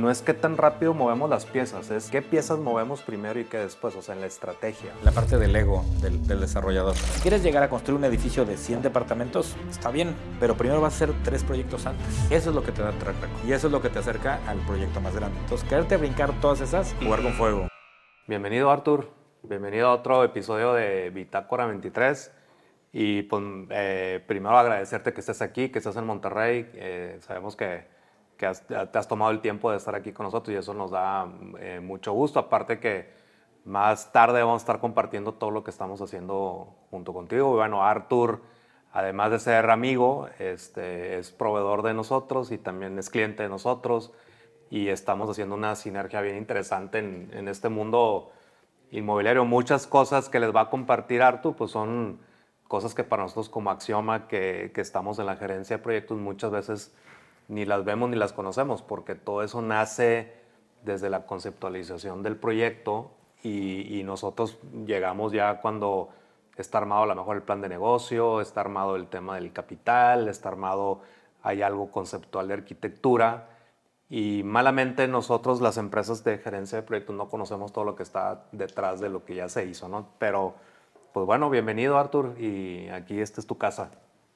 no es qué tan rápido movemos las piezas, es qué piezas movemos primero y qué después, o sea, en la estrategia. La parte del ego del, desarrollador. Si quieres llegar a construir un edificio de 100 departamentos, está bien, pero primero vas a hacer tres proyectos antes. Eso es lo que te da track record. Y eso es lo que te acerca al proyecto más grande. Entonces, quererte brincar todas esas, jugar con fuego. Bienvenido, Artur. Bienvenido a otro episodio de Bitácora 23. Y pues, eh, primero agradecerte que estés aquí, que estés en Monterrey. Eh, sabemos que, que te has tomado el tiempo de estar aquí con nosotros y eso nos da eh, mucho gusto. Aparte que más tarde vamos a estar compartiendo todo lo que estamos haciendo junto contigo. Y bueno, Artur, además de ser amigo, este, es proveedor de nosotros y también es cliente de nosotros. Y estamos haciendo una sinergia bien interesante en, en este mundo inmobiliario. Muchas cosas que les va a compartir Artur, pues son cosas que para nosotros como Axioma, que, que, estamos en la gerencia de proyectos, muchas veces ni las vemos ni las conocemos, porque todo eso nace desde la conceptualización del proyecto y, nosotros llegamos ya cuando está armado a lo mejor el plan de negocio, está armado el tema del capital, está armado, hay algo conceptual de arquitectura y malamente nosotros las empresas de gerencia de proyectos no conocemos todo lo que está detrás de lo que ya se hizo, ¿no? Pero pues bueno, bienvenido Artur y aquí esta es tu casa.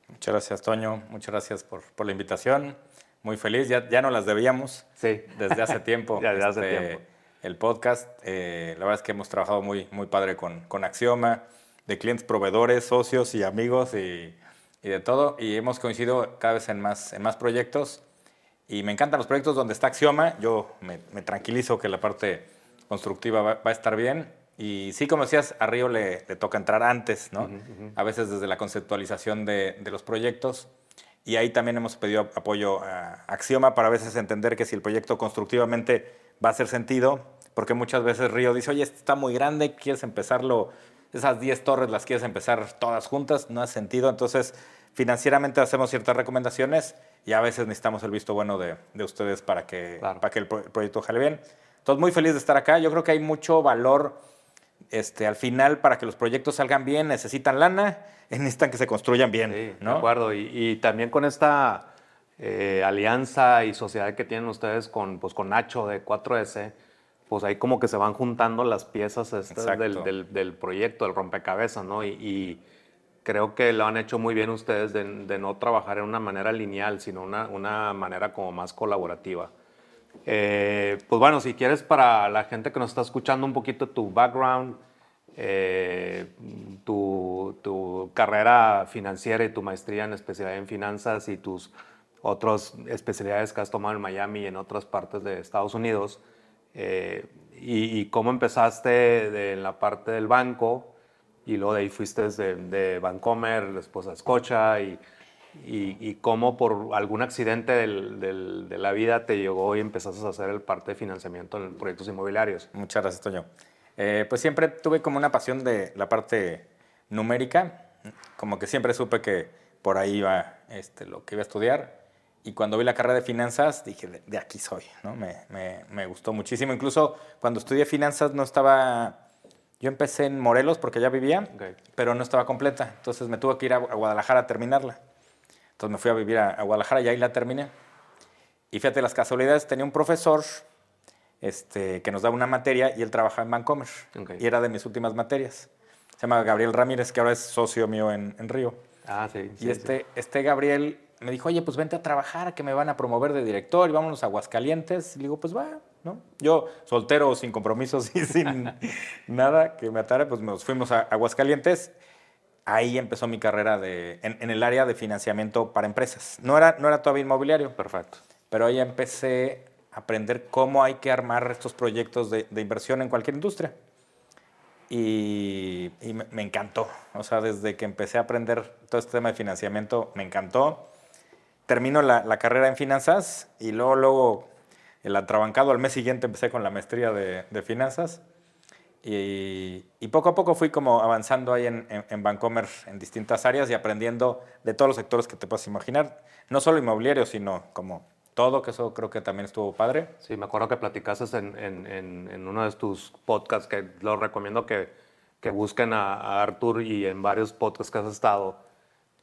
Muchas gracias Toño, muchas gracias por, por la invitación. Muy feliz, ya, ya no las debíamos. Sí. Desde hace tiempo. ya desde hace este, tiempo. El podcast, eh, la verdad es que hemos trabajado muy, muy padre con, con Axioma, de clientes, proveedores, socios y amigos y, y, de todo. Y hemos coincidido cada vez en más, en más proyectos. Y me encantan los proyectos donde está Axioma. Yo me, me tranquilizo que la parte constructiva va, va a estar bien y sí, como decías, a Río le, le toca entrar antes, ¿no? A veces desde la conceptualización de, de, los proyectos. Y ahí también hemos pedido apoyo a Axioma para a veces entender que si el proyecto constructivamente va a hacer sentido, porque muchas veces Río dice, oye, esto está muy grande, quieres empezarlo, esas 10 torres las quieres empezar todas juntas, no hace sentido. Entonces, financieramente hacemos ciertas recomendaciones y a veces necesitamos el visto bueno de, de ustedes para que, Claro. para que el, pro- el proyecto jale bien. Entonces, muy feliz de estar acá. Yo creo que hay mucho valor este, al final, para que los proyectos salgan bien, necesitan lana, necesitan que se construyan bien. Sí, ¿no? de acuerdo. Y, y también con esta eh, alianza y sociedad que tienen ustedes con, pues, con Nacho de 4S, pues ahí como que se van juntando las piezas estas del, del, del proyecto, del rompecabezas, ¿no? Y, y creo que lo han hecho muy bien ustedes de, de no trabajar en una manera lineal, sino una, una manera como más colaborativa. Eh, pues bueno, si quieres para la gente que nos está escuchando un poquito tu background, eh, tu, tu carrera financiera y tu maestría en especialidad en finanzas y tus otras especialidades que has tomado en Miami y en otras partes de Estados Unidos, eh, y, y cómo empezaste de, en la parte del banco y luego de ahí fuiste de, de Vancomer, después a Scotia y, y, y cómo por algún accidente del- del- de la vida te llegó y empezaste a hacer el parte de financiamiento en proyectos inmobiliarios. Muchas gracias, Toño. Eh, pues siempre tuve como una pasión de la parte numérica, como que siempre supe que por ahí iba este, lo que iba a estudiar. Y cuando vi la carrera de finanzas, dije, de, de aquí soy, ¿no? Me, me- me gustó muchísimo. Incluso cuando estudié finanzas no estaba... Yo empecé en Morelos porque ya vivía, Ok. pero no estaba completa. Entonces me tuve que ir a, a Guadalajara a terminarla. Entonces me fui a vivir a, a Guadalajara y ahí la terminé. Y fíjate las casualidades, tenía un profesor este, que nos daba una materia y él trabajaba en Vancomer. Ok. Y era de mis últimas materias. Se llama Gabriel Ramírez, que ahora es socio mío en, en Río. Ah, sí. sí, y este, este Gabriel me dijo, oye, pues vente a trabajar, que me van a promover de director y vámonos a Aguascalientes. Y le digo, pues va, ¿no? Yo, soltero, sin compromisos y sin nada que me atara, pues nos fuimos a Aguascalientes. Ahí empezó mi carrera de, en, en el área de financiamiento para empresas. No era, no era todavía inmobiliario. Perfecto. pero ahí empecé a aprender cómo hay que armar estos proyectos de, de inversión en cualquier industria. Y, y me, me encantó. O sea, desde que empecé a aprender todo este tema de financiamiento, me encantó. Termino la, la carrera en finanzas y luego, luego el atrabancado al mes siguiente empecé con la maestría de, de finanzas. Y, y poco a poco fui como avanzando ahí en, en, en Vancomer en distintas áreas y aprendiendo de todos los sectores que te puedas imaginar. No solo inmobiliario, sino como todo, que eso creo que también estuvo padre. Sí, me acuerdo que platicaste en, en, uno de tus podcasts, que los recomiendo que, que busquen a, a Artur y en varios podcasts que has estado,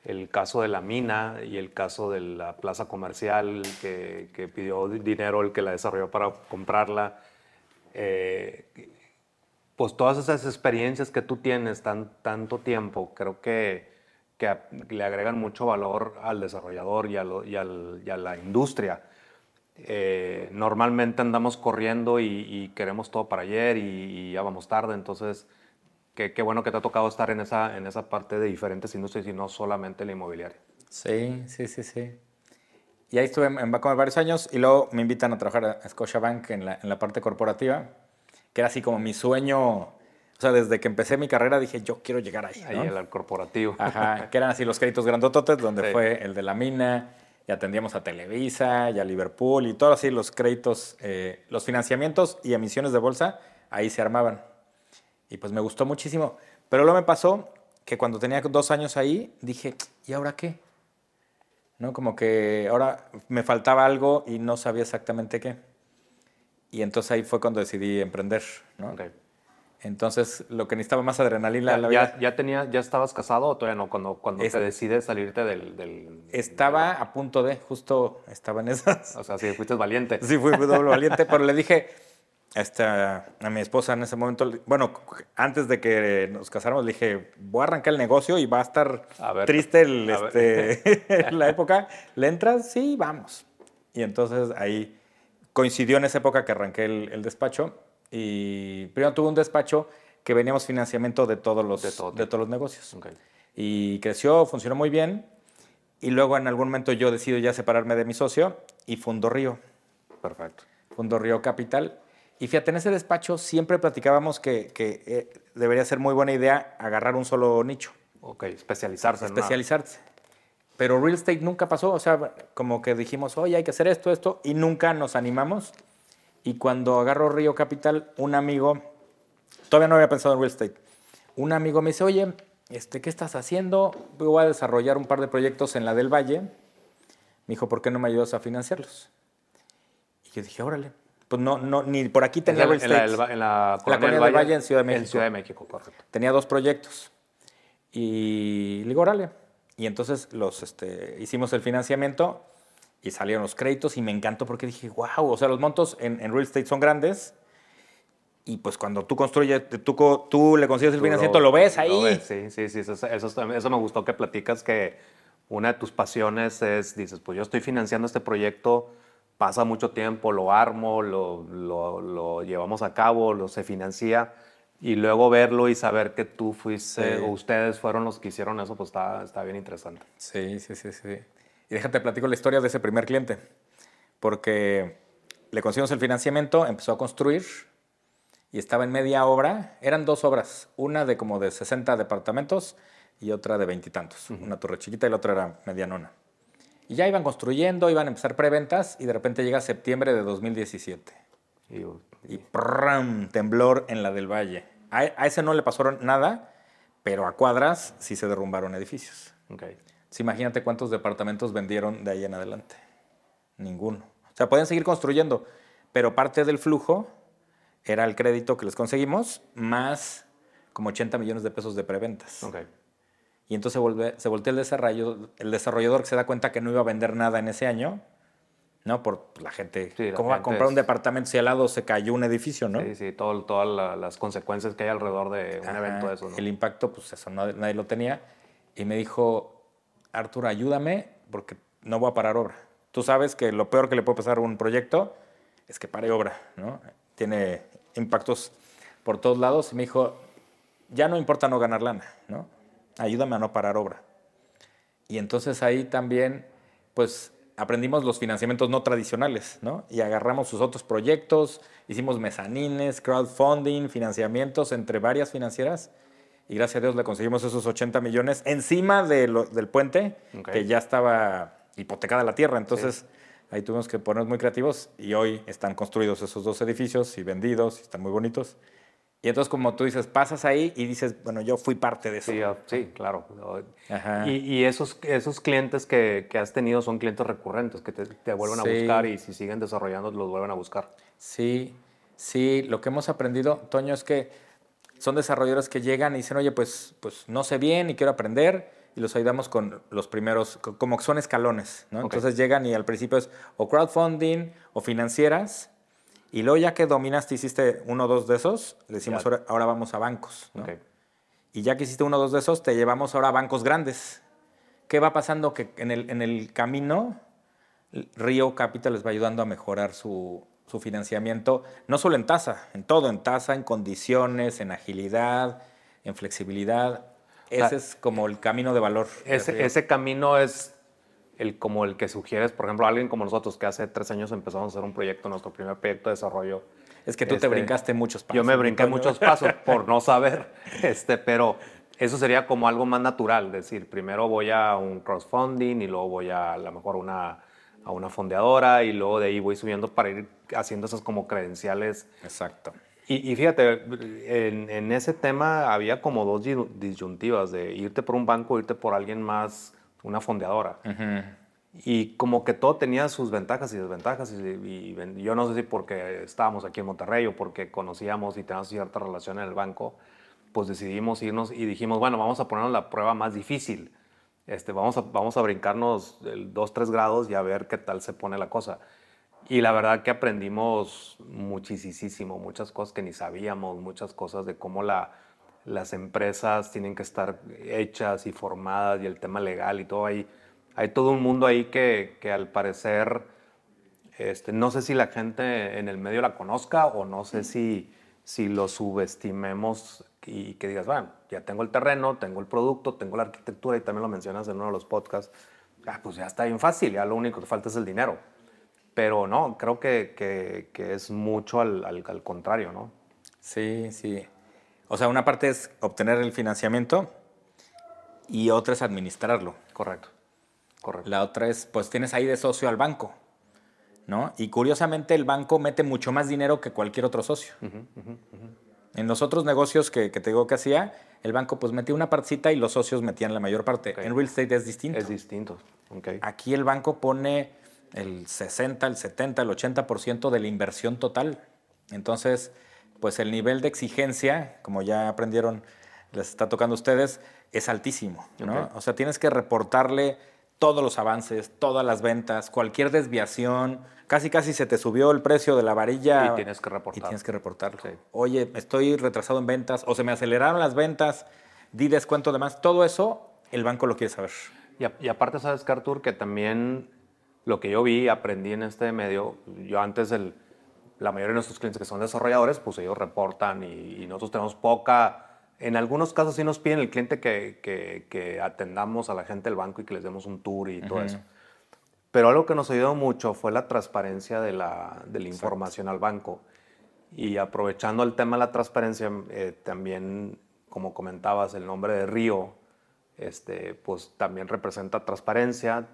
el caso de la mina y el caso de la plaza comercial que, que pidió dinero el que la desarrolló para comprarla. Eh, pues todas esas experiencias que tú tienes tan, tanto tiempo, creo que, que le agregan mucho valor al desarrollador y a, la industria. Eh, normalmente andamos corriendo y, queremos todo para ayer y, ya vamos tarde, entonces qué, qué, bueno que te ha tocado estar en esa, en esa parte de diferentes industrias y no solamente la inmobiliaria. Sí, sí, sí, sí. Y ahí estuve en Bancomer varios años y luego me invitan a trabajar a Scotiabank en la, en la parte corporativa, que era así como mi sueño. O sea, desde que empecé mi carrera dije, yo quiero llegar ahí. Ahí, el corporativo. Ajá, que eran así los créditos grandototes, donde fue el de la mina, y atendíamos a Televisa y a Liverpool y todos así los créditos, eh, los financiamientos y emisiones de bolsa, ahí se armaban. Y pues me gustó muchísimo. Pero luego me pasó que cuando tenía dos años ahí, dije, ¿y ahora qué? ¿No? Como que ahora me faltaba algo y no sabía exactamente qué. Y entonces ahí fue cuando decidí emprender, ¿no? Entonces, lo que necesitaba más adrenalina. ¿Ya, la vida. ya, tenía, ¿Ya estabas casado o todavía no? Cuando, cuando te decides salirte del, Estaba a punto de, justo estaba en esas. O sea, sí, fuiste valiente. Sí, fui doble valiente, pero le dije a mi esposa en ese momento, bueno, antes de que nos casáramos, le dije, voy a arrancar el negocio y va a estar triste este, la época. ¿Le entras? Sí, vamos. Y entonces ahí coincidió en esa época que arranqué el despacho y primero tuve un despacho que veníamos financiamiento de todos los, de, todos los negocios. Y creció, funcionó muy bien. Y luego en algún momento yo decido ya separarme de mi socio y fundó Río. Perfecto. Fundó Río Capital. Y fíjate, en ese despacho siempre platicábamos que, que eh, debería ser muy buena idea agarrar un solo nicho. Ok, especializarse. Especializarse. Pero real estate nunca pasó. O sea, como que dijimos, oye, hay que hacer esto, esto, y nunca nos animamos. Y cuando agarro Río Capital, un amigo, todavía no había pensado en real estate, un amigo me dice, oye, este, ¿qué estás haciendo? Voy a desarrollar un par de proyectos en la del Valle. Me dijo, ¿por qué no me ayudas a financiarlos? Y yo dije, órale. Pues no, no, ni por aquí tenía real estate. En la, en la, Colonia del Valle, en Ciudad de México. En Ciudad de México, correcto. Tenía dos proyectos. Y le digo, órale. Y entonces los, este, hicimos el financiamiento y salieron los créditos y me encantó porque dije, wow, o sea, los montos en, real estate son grandes y pues cuando tú construyes, tú, tú le consigues el financiamiento, lo, ves ahí. sí, sí, sí, eso, eso, me gustó que platicas que una de tus pasiones es, dices, pues yo estoy financiando este proyecto, pasa mucho tiempo, lo armo, lo, lo, llevamos a cabo, lo se financia y luego verlo y saber que tú fuiste o ustedes fueron los que hicieron eso, pues está, está bien interesante. Sí, sí, sí, sí. Y déjate platico la historia de ese primer cliente, porque le conseguimos el financiamiento, empezó a construir y estaba en media obra. Eran dos obras, una de como de 60 departamentos y otra de veintitantos. Una torre chiquita y la otra era medianona. Y ya iban construyendo, iban a empezar preventas y de repente llega septiembre de 2017. Y, y temblor en la del Valle. A, ese no le pasó nada, pero a cuadras sí se derrumbaron edificios. Okay imagínate cuántos departamentos vendieron de ahí en adelante. Ninguno. O sea, pueden seguir construyendo, pero parte del flujo era el crédito que les conseguimos más como 80 millones de pesos de preventas. Okay. Y entonces se, vuelve, se voltea el, desarrollo, el desarrollador que se da cuenta que no iba a vender nada en ese año, ¿no? Por la gente. ¿Cómo va a comprar un departamento si al lado se cayó un edificio, no? Sí, sí, todas las consecuencias que hay alrededor de un evento de eso, ¿no? El impacto, pues eso, nadie lo tenía. Y me dijo, Arturo, ayúdame porque no voy a parar obra. Tú sabes que lo peor que le puede pasar a un proyecto es que pare obra, ¿no? Tiene impactos por todos lados. Y me dijo, ya no importa no ganar lana, ¿no? Ayúdame a no parar obra. Y entonces ahí también, pues, aprendimos los financiamientos no tradicionales, ¿no? Y agarramos sus otros proyectos, hicimos mezanines, crowdfunding, financiamientos entre varias financieras y gracias a Dios le conseguimos esos 80 millones encima de del puente, que ya estaba hipotecada la tierra. Entonces ahí tuvimos que ponernos muy creativos y hoy están construidos esos dos edificios y vendidos y están muy bonitos. Y entonces, como tú dices, pasas ahí y dices, bueno, yo fui parte de eso. Sí, sí claro. Y, y, esos, esos clientes que, que, has tenido son clientes recurrentes, que te, te vuelven a buscar y si siguen desarrollando, los vuelven a buscar. Sí, sí. Lo que hemos aprendido, Toño, es que son desarrolladores que llegan y dicen, oye, pues, pues no sé bien y quiero aprender, y los ayudamos con los primeros, como que son escalones, ¿no? Entonces llegan y al principio es o crowdfunding o financieras, y luego ya que dominaste, hiciste uno o dos de esos, le decimos ahora, vamos a bancos, ¿no? Y ya que hiciste uno o dos de esos, te llevamos ahora a bancos grandes. ¿Qué va pasando? Que en el, en el camino, Río Capital les va ayudando a mejorar su, su financiamiento, no solo en tasa, en todo, en tasa, en condiciones, en agilidad, en flexibilidad. Ese es como el camino de valor. Ese, ese camino es el, como el que sugieres, por ejemplo, alguien como nosotros que hace tres años empezamos a hacer un proyecto, nuestro primer proyecto de desarrollo. Es que tú te este, brincaste muchos pasos. Yo me brinqué muchos pasos por no saber, este, pero eso sería como algo más natural, decir, primero voy a un crowdfunding y luego voy a a lo mejor una, a una fondeadora y luego de ahí voy subiendo para ir haciendo esas como credenciales. Exacto. Y, fíjate, en, ese tema había como dos disyuntivas de irte por un banco, irte por alguien más, una fondeadora. Y como que todo tenía sus ventajas y desventajas. Y, yo no sé si porque estábamos aquí en Monterrey o porque conocíamos y teníamos cierta relación en el banco, pues decidimos irnos y dijimos, bueno, vamos a ponernos la prueba más difícil. Este, vamos, a, vamos a brincarnos dos, tres grados y a ver qué tal se pone la cosa. Y la verdad que aprendimos muchísimo, muchas cosas que ni sabíamos, muchas cosas de cómo la, las empresas tienen que estar hechas y formadas y el tema legal y todo ahí. Hay todo un mundo ahí que, que al parecer, este, no sé si la gente en el medio la conozca o no sé si, si lo subestimemos y que digas, bueno, ya tengo el terreno, tengo el producto, tengo la arquitectura y también lo mencionas en uno de los podcasts, ah, pues ya está bien fácil, ya lo único que falta es el dinero. Pero no, creo que, que, es mucho al, al, contrario, ¿no? Sí, sí. O sea, una parte es obtener el financiamiento y otra es administrarlo. Correcto, correcto. La otra es, pues tienes ahí de socio al banco, ¿no? Y curiosamente el banco mete mucho más dinero que cualquier otro socio. En los otros negocios que, que, te digo que hacía, el banco pues metía una partecita y los socios metían la mayor parte. En real estate es distinto. Es distinto. Okay. Aquí el banco pone el 60, el 70, el 80% de la inversión total. Entonces, pues el nivel de exigencia, como ya aprendieron, les está tocando a ustedes, es altísimo. ¿no? O sea, tienes que reportarle todos los avances, todas las ventas, cualquier desviación. Casi, casi se te subió el precio de la varilla. Y tienes que reportarlo. Y tienes que reportarlo. Oye, estoy retrasado en ventas o se me aceleraron las ventas, di descuento de más. Todo eso el banco lo quiere saber. Y, y aparte, sabes, Artur, que también lo que yo vi, aprendí en este medio, yo antes, el, la mayoría de nuestros clientes que son desarrolladores, pues ellos reportan y, nosotros tenemos poca... En algunos casos sí nos piden el cliente que, que, atendamos a la gente del banco y que les demos un tour y todo eso. Pero algo que nos ayudó mucho fue la transparencia de la, de la información al banco. Y aprovechando el tema de la transparencia, eh, también, como comentabas, el nombre de Río, este, pues también representa transparencia,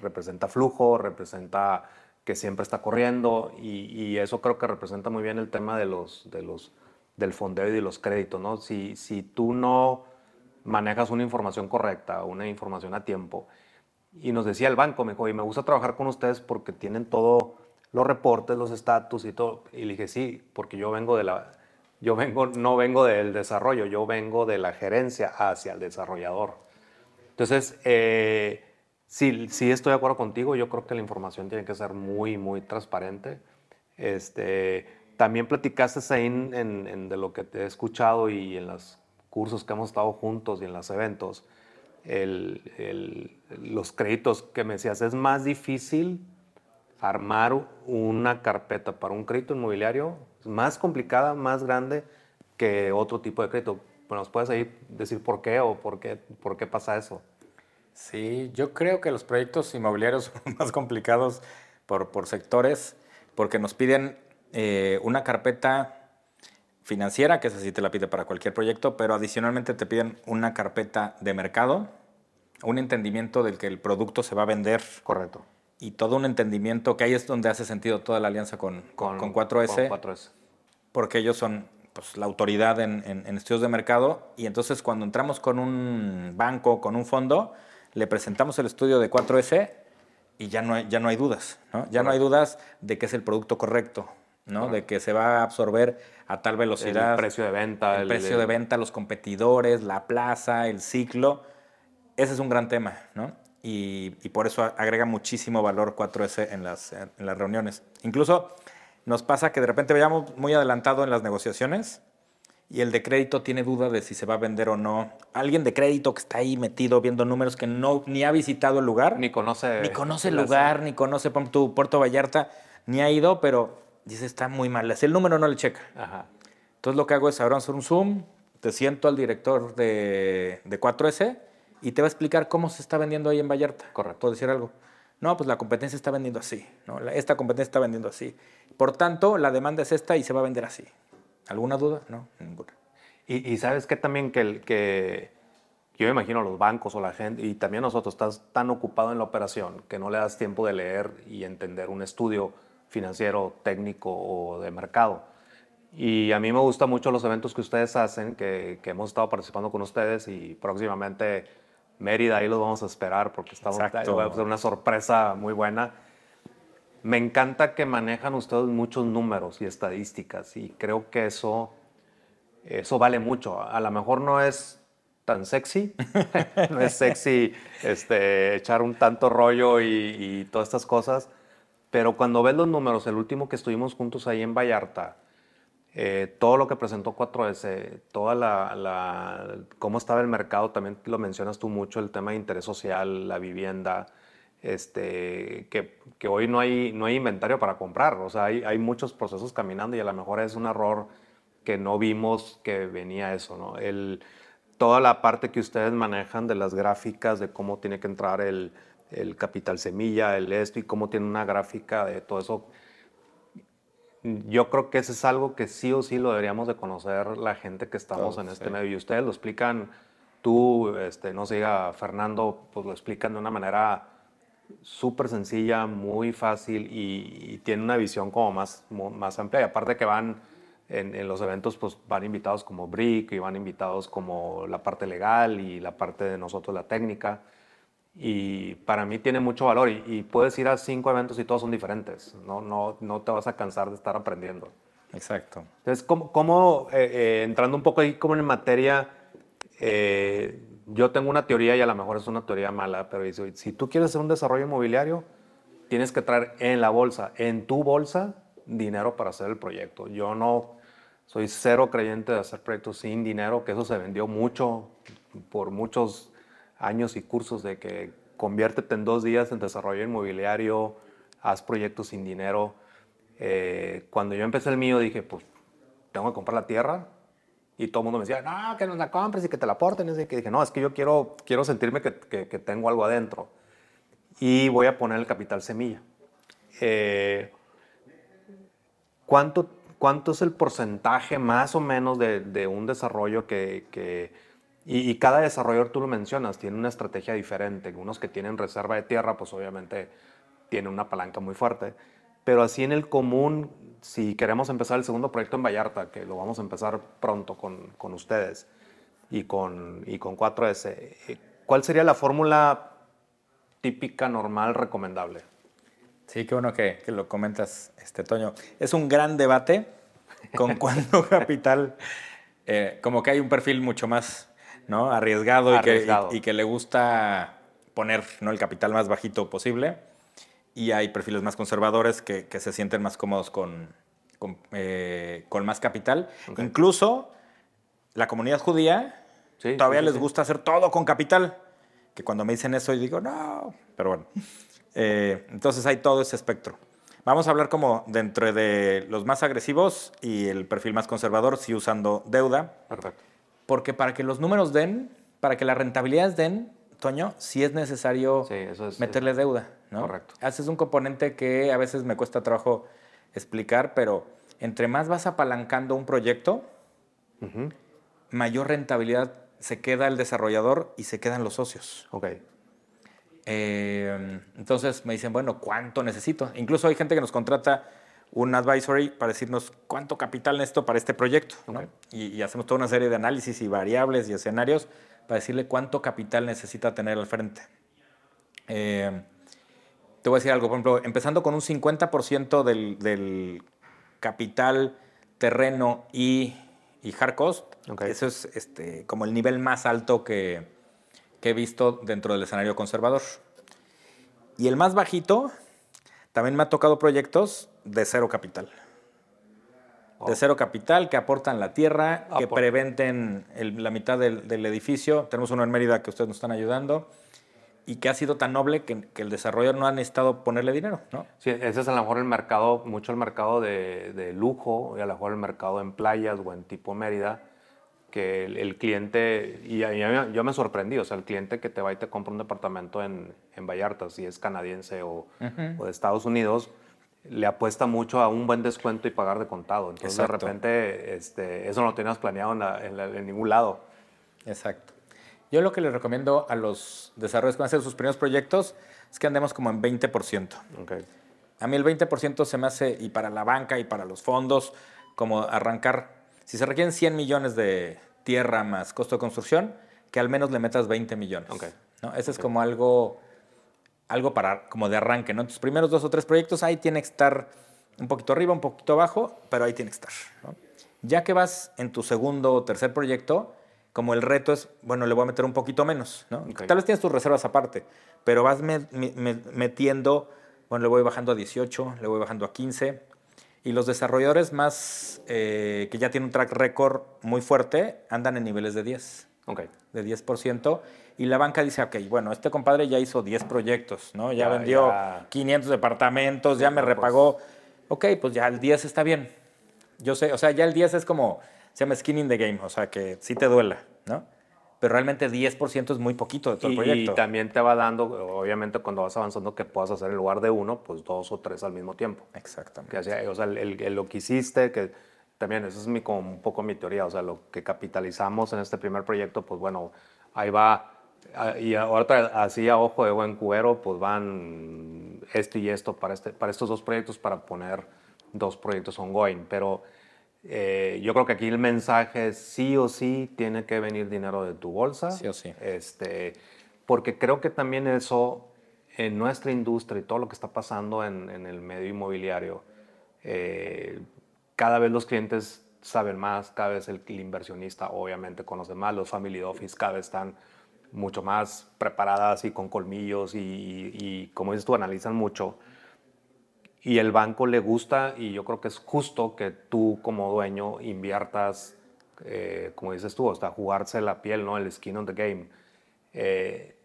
representa flujo, representa que siempre está corriendo y, eso creo que representa muy bien el tema de los, de los, del fondeo y de los créditos. ¿no? Si, si tú no manejas una información correcta, una información a tiempo, y nos decía el banco, me dijo, y me gusta trabajar con ustedes porque tienen todo, los reportes, los estatus y todo. Y le dije, sí, porque yo vengo de la, yo vengo, no vengo del desarrollo, yo vengo de la gerencia hacia el desarrollador. Entonces, eh, Sí, sí estoy de acuerdo contigo. Yo creo que la información tiene que ser muy, muy transparente. Este, también platicaste ahí en, de lo que te he escuchado y en los cursos que hemos estado juntos y en los eventos, los créditos que me decías, es más difícil armar una carpeta para un crédito inmobiliario, es más complicada, más grande que otro tipo de crédito. ¿nos puedes ahí decir por qué o por qué, por qué pasa eso? Sí, yo creo que los proyectos inmobiliarios son más complicados por, por sectores porque nos piden eh, una carpeta financiera, que esa sí te la pide para cualquier proyecto, pero adicionalmente te piden una carpeta de mercado, un entendimiento del que el producto se va a vender. Correcto. Y todo un entendimiento que ahí es donde hace sentido toda la alianza con, con, 4S, con 4S. Porque ellos son pues, la autoridad en, en, estudios de mercado y entonces cuando entramos con un banco, con un fondo, le presentamos el estudio de 4S y ya no hay, ya no hay dudas, ¿no? Ya no hay dudas de que es el producto correcto, ¿no? De que se va a absorber a tal velocidad. El precio de venta. El, precio de venta, los competidores, la plaza, el ciclo. ese es un gran tema, ¿no? Y, y por eso agrega muchísimo valor 4S en las, en las reuniones. Incluso nos pasa que de repente veamos muy adelantado en las negociaciones y el de crédito tiene duda de si se va a vender o no. Alguien de crédito que está ahí metido viendo números que no ni ha visitado el lugar. Ni conoce. Ni conoce el lugar, ni conoce tu Puerto Vallarta, ni ha ido, pero dice está muy mal. Si el número no le checa. Ajá. Entonces lo que hago es hacer un Zoom, te siento al director de, de 4S y te va a explicar cómo se está vendiendo ahí en Vallarta. Correcto. Por decir algo. No, pues la competencia está vendiendo así. ¿no? Esta competencia está vendiendo así. Por tanto, la demanda es esta y se va a vender así. ¿Alguna duda? No, ninguna. Y, y sabes que también que, el- que yo me imagino los bancos o la gente, y también nosotros, estás tan ocupado en la operación que no le das tiempo de leer y entender un estudio financiero, técnico o de mercado. Y a mí me gustan mucho los eventos que ustedes hacen, que, que hemos estado participando con ustedes y próximamente Mérida, ahí los vamos a esperar porque estamos, va a ser una sorpresa muy buena. Me encanta que manejan ustedes muchos números y estadísticas y creo que eso, eso vale mucho. A lo mejor no es tan sexy, no es sexy este, echar un tanto rollo y, todas estas cosas, pero cuando ves los números, el último que estuvimos juntos ahí en Vallarta, eh, todo lo que presentó 4S, toda la, la- cómo estaba el mercado, también lo mencionas tú mucho, el tema de interés social, la vivienda, este, que, que hoy no hay, no hay inventario para comprar, o sea, hay, hay muchos procesos caminando y a lo mejor es un error que no vimos que venía eso, ¿no? El, toda la parte que ustedes manejan de las gráficas, de cómo tiene que entrar el, el capital semilla, el esto y cómo tiene una gráfica de todo eso, yo creo que eso es algo que sí o sí lo deberíamos de conocer la gente que estamos Todos, en este sí. medio. Y ustedes lo explican, tú, este, no sé, Fernando, pues lo explican de una manera súper sencilla, muy fácil y, y tiene una visión como más, más amplia. Y aparte que van en, en los eventos, pues van invitados como Brick y van invitados como la parte legal y la parte de nosotros, la técnica. Y para mí tiene mucho valor y, y puedes ir a cinco eventos y todos son diferentes. No, no, no te vas a cansar de estar aprendiendo. Exacto. Entonces, ¿cómo, cómo, eh, eh, entrando un poco ahí como en materia, eh, yo tengo una teoría y a lo mejor es una teoría mala, pero dice, si tú quieres hacer un desarrollo inmobiliario, tienes que traer en la bolsa, en tu bolsa, dinero para hacer el proyecto. Yo no soy cero creyente de hacer proyectos sin dinero, que eso se vendió mucho por muchos años y cursos de que conviértete en dos días en desarrollo inmobiliario, haz proyectos sin dinero. Eh, cuando yo empecé el mío dije, pues tengo que comprar la tierra. Y todo el mundo me decía, no, que nos la compres y que te la aporten. Y que dije, no, es que yo quiero, quiero sentirme que, que- que tengo algo adentro. Y voy a poner el capital semilla. Eh, ¿cuánto, ¿Cuánto es el porcentaje más o menos de, de un desarrollo que... que- y, y cada desarrollador, tú lo mencionas, tiene una estrategia diferente. Unos que tienen reserva de tierra, pues obviamente tienen una palanca muy fuerte. Pero así en el común, si queremos empezar el segundo proyecto en Vallarta, que lo vamos a empezar pronto con, con ustedes y con, y con 4S, eh, ¿cuál sería la fórmula típica, normal, recomendable? Sí, qué bueno que, que lo comentas, este Toño. Es un gran debate con cuánto capital, eh, como que hay un perfil mucho más ¿no? arriesgado, Arriesgado. Y, que, y- y que le gusta poner ¿no? el capital más bajito posible. Y hay perfiles más conservadores que, que se sienten más cómodos con, con, eh, con más capital. Ok. Incluso la comunidad judía Sí, todavía sí, les sí. gusta hacer todo con capital. Que cuando me dicen eso, yo digo, no. Pero bueno. Eh, entonces hay todo ese espectro. Vamos a hablar como dentro de los más agresivos y el perfil más conservador, sí usando deuda. Perfecto. Porque para que los números den, para que las rentabilidades den, Toño, sí es necesario Sí, eso es- meterle deuda, ¿no? Correcto. Ese es un componente que a veces me cuesta trabajo explicar, pero entre más vas apalancando un proyecto, mayor rentabilidad se queda el desarrollador y se quedan los socios. Ok. Eh, entonces me dicen, bueno, ¿cuánto necesito? Incluso hay gente que nos contrata un advisory para decirnos cuánto capital necesito para este proyecto. ¿no? Y hacemos toda una serie de análisis y variables y escenarios para decirle cuánto capital necesita tener al frente. Eh, te voy a decir algo, por ejemplo, empezando con un 50% del, del capital, terreno y, y hard cost, eso es este, como el nivel más alto que, que he visto dentro del escenario conservador. Y el más bajito, también me ha tocado proyectos de cero capital. De cero capital, que aportan la tierra, que preventen el- la mitad del, del edificio. Tenemos uno en Mérida que ustedes nos están ayudando. Y que ha sido tan noble que, que el desarrollador no ha necesitado ponerle dinero, ¿no? Sí, ese es a lo mejor el mercado, mucho el mercado de, de lujo, y a lo mejor el mercado en playas o en tipo Mérida, que el, el cliente, y a- y a mí- yo me sorprendí, o sea, el cliente que te va y te compra un departamento en, en Vallarta, si es canadiense o, o de Estados Unidos, le apuesta mucho a un buen descuento y pagar de contado. Entonces, Exacto. de repente, este, eso no lo tenías planeado en, la- en la- en ningún lado. Exacto. Yo lo que les recomiendo a los desarrolladores que van a hacer sus primeros proyectos es que andemos como en 20%. Ok. A mí el 20% se me hace, y para la banca y para los fondos, como arrancar, si se requieren 100 millones de tierra más costo de construcción, que al menos le metas 20 millones. Ok. ¿no? Ese es como algo, algo para, como de arranque. ¿no? Tus primeros dos o tres proyectos, ahí tiene que estar un poquito arriba, un poquito abajo, pero ahí tiene que estar. ¿no? Ya que vas en tu segundo o tercer proyecto, como el reto es, bueno, le voy a meter un poquito menos, ¿no? Ok. Tal vez tienes tus reservas aparte, pero vas me- me- me- metiendo, bueno, le voy bajando a 18, le voy bajando a 15, y los desarrolladores más, eh, que ya tienen un track record muy fuerte, andan en niveles de 10, Ok. de 10%, y la banca dice, ok, bueno, este compadre ya hizo 10 proyectos, ¿no? Ya, Ya, vendió ya. 500 departamentos, ya me pues. repagó, ok, pues ya el 10 está bien. Yo sé, o sea, ya el 10 es como, se llama skin in the game, o sea, que sí te duela, ¿no? Pero realmente 10% es muy poquito de todo Y, el proyecto. y también te va dando, obviamente, cuando vas avanzando, que puedas hacer en lugar de uno, pues dos o tres al mismo tiempo. Exactamente. Que o sea, el- el- el- lo que hiciste, que también, esa es mi, como un poco mi teoría, o sea, lo que capitalizamos en este primer proyecto, pues bueno, ahí va, ah, y ahora así a ojo de buen cubero, pues van esto y esto para, este, para estos dos proyectos, para poner dos proyectos ongoing, pero eh, yo creo que aquí el mensaje es sí o sí tiene que venir dinero de tu bolsa. Sí o sí. Este, porque creo que también eso en nuestra industria y todo lo que está pasando en, en el medio inmobiliario, eh, cada vez los clientes saben más, cada vez el, inversionista obviamente conoce más, los family office cada vez están mucho más preparadas y con colmillos y, como dices tú, analizan mucho. Y el banco le gusta y yo creo que es justo que tú como dueño inviertas, eh, como dices tú, hasta jugarse la piel, ¿no? El skin on the game. Eh,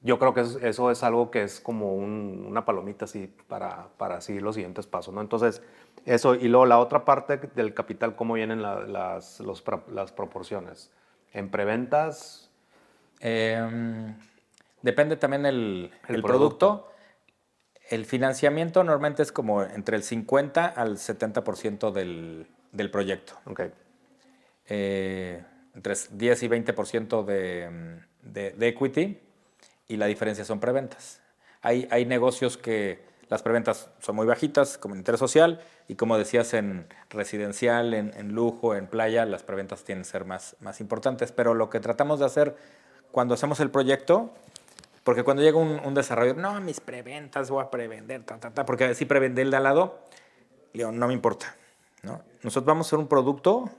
yo creo que es- eso es algo que es como un- una palomita así para, para seguir los siguientes pasos, ¿no? Entonces, eso, y luego la otra parte del capital, ¿cómo vienen la- las, los las proporciones? En preventas, Eh, depende también el, El el producto. producto. El financiamiento normalmente es como entre el 50 al 70% del, del proyecto. ok, Eh, entre 10 y 20% de, de, de equity y la diferencia son preventas. Hay, hay negocios que las preventas son muy bajitas, como en interés social, y como decías, en residencial, en, lujo, en playa, las preventas tienen que ser más, más importantes. Pero lo que tratamos de hacer cuando hacemos el proyecto, porque cuando llega un, un desarrollador, no, mis preventas, voy a prevender, ta, ta, ta, porque si prevende el de al lado, digo, no me importa. ¿no? Nosotros vamos a hacer un producto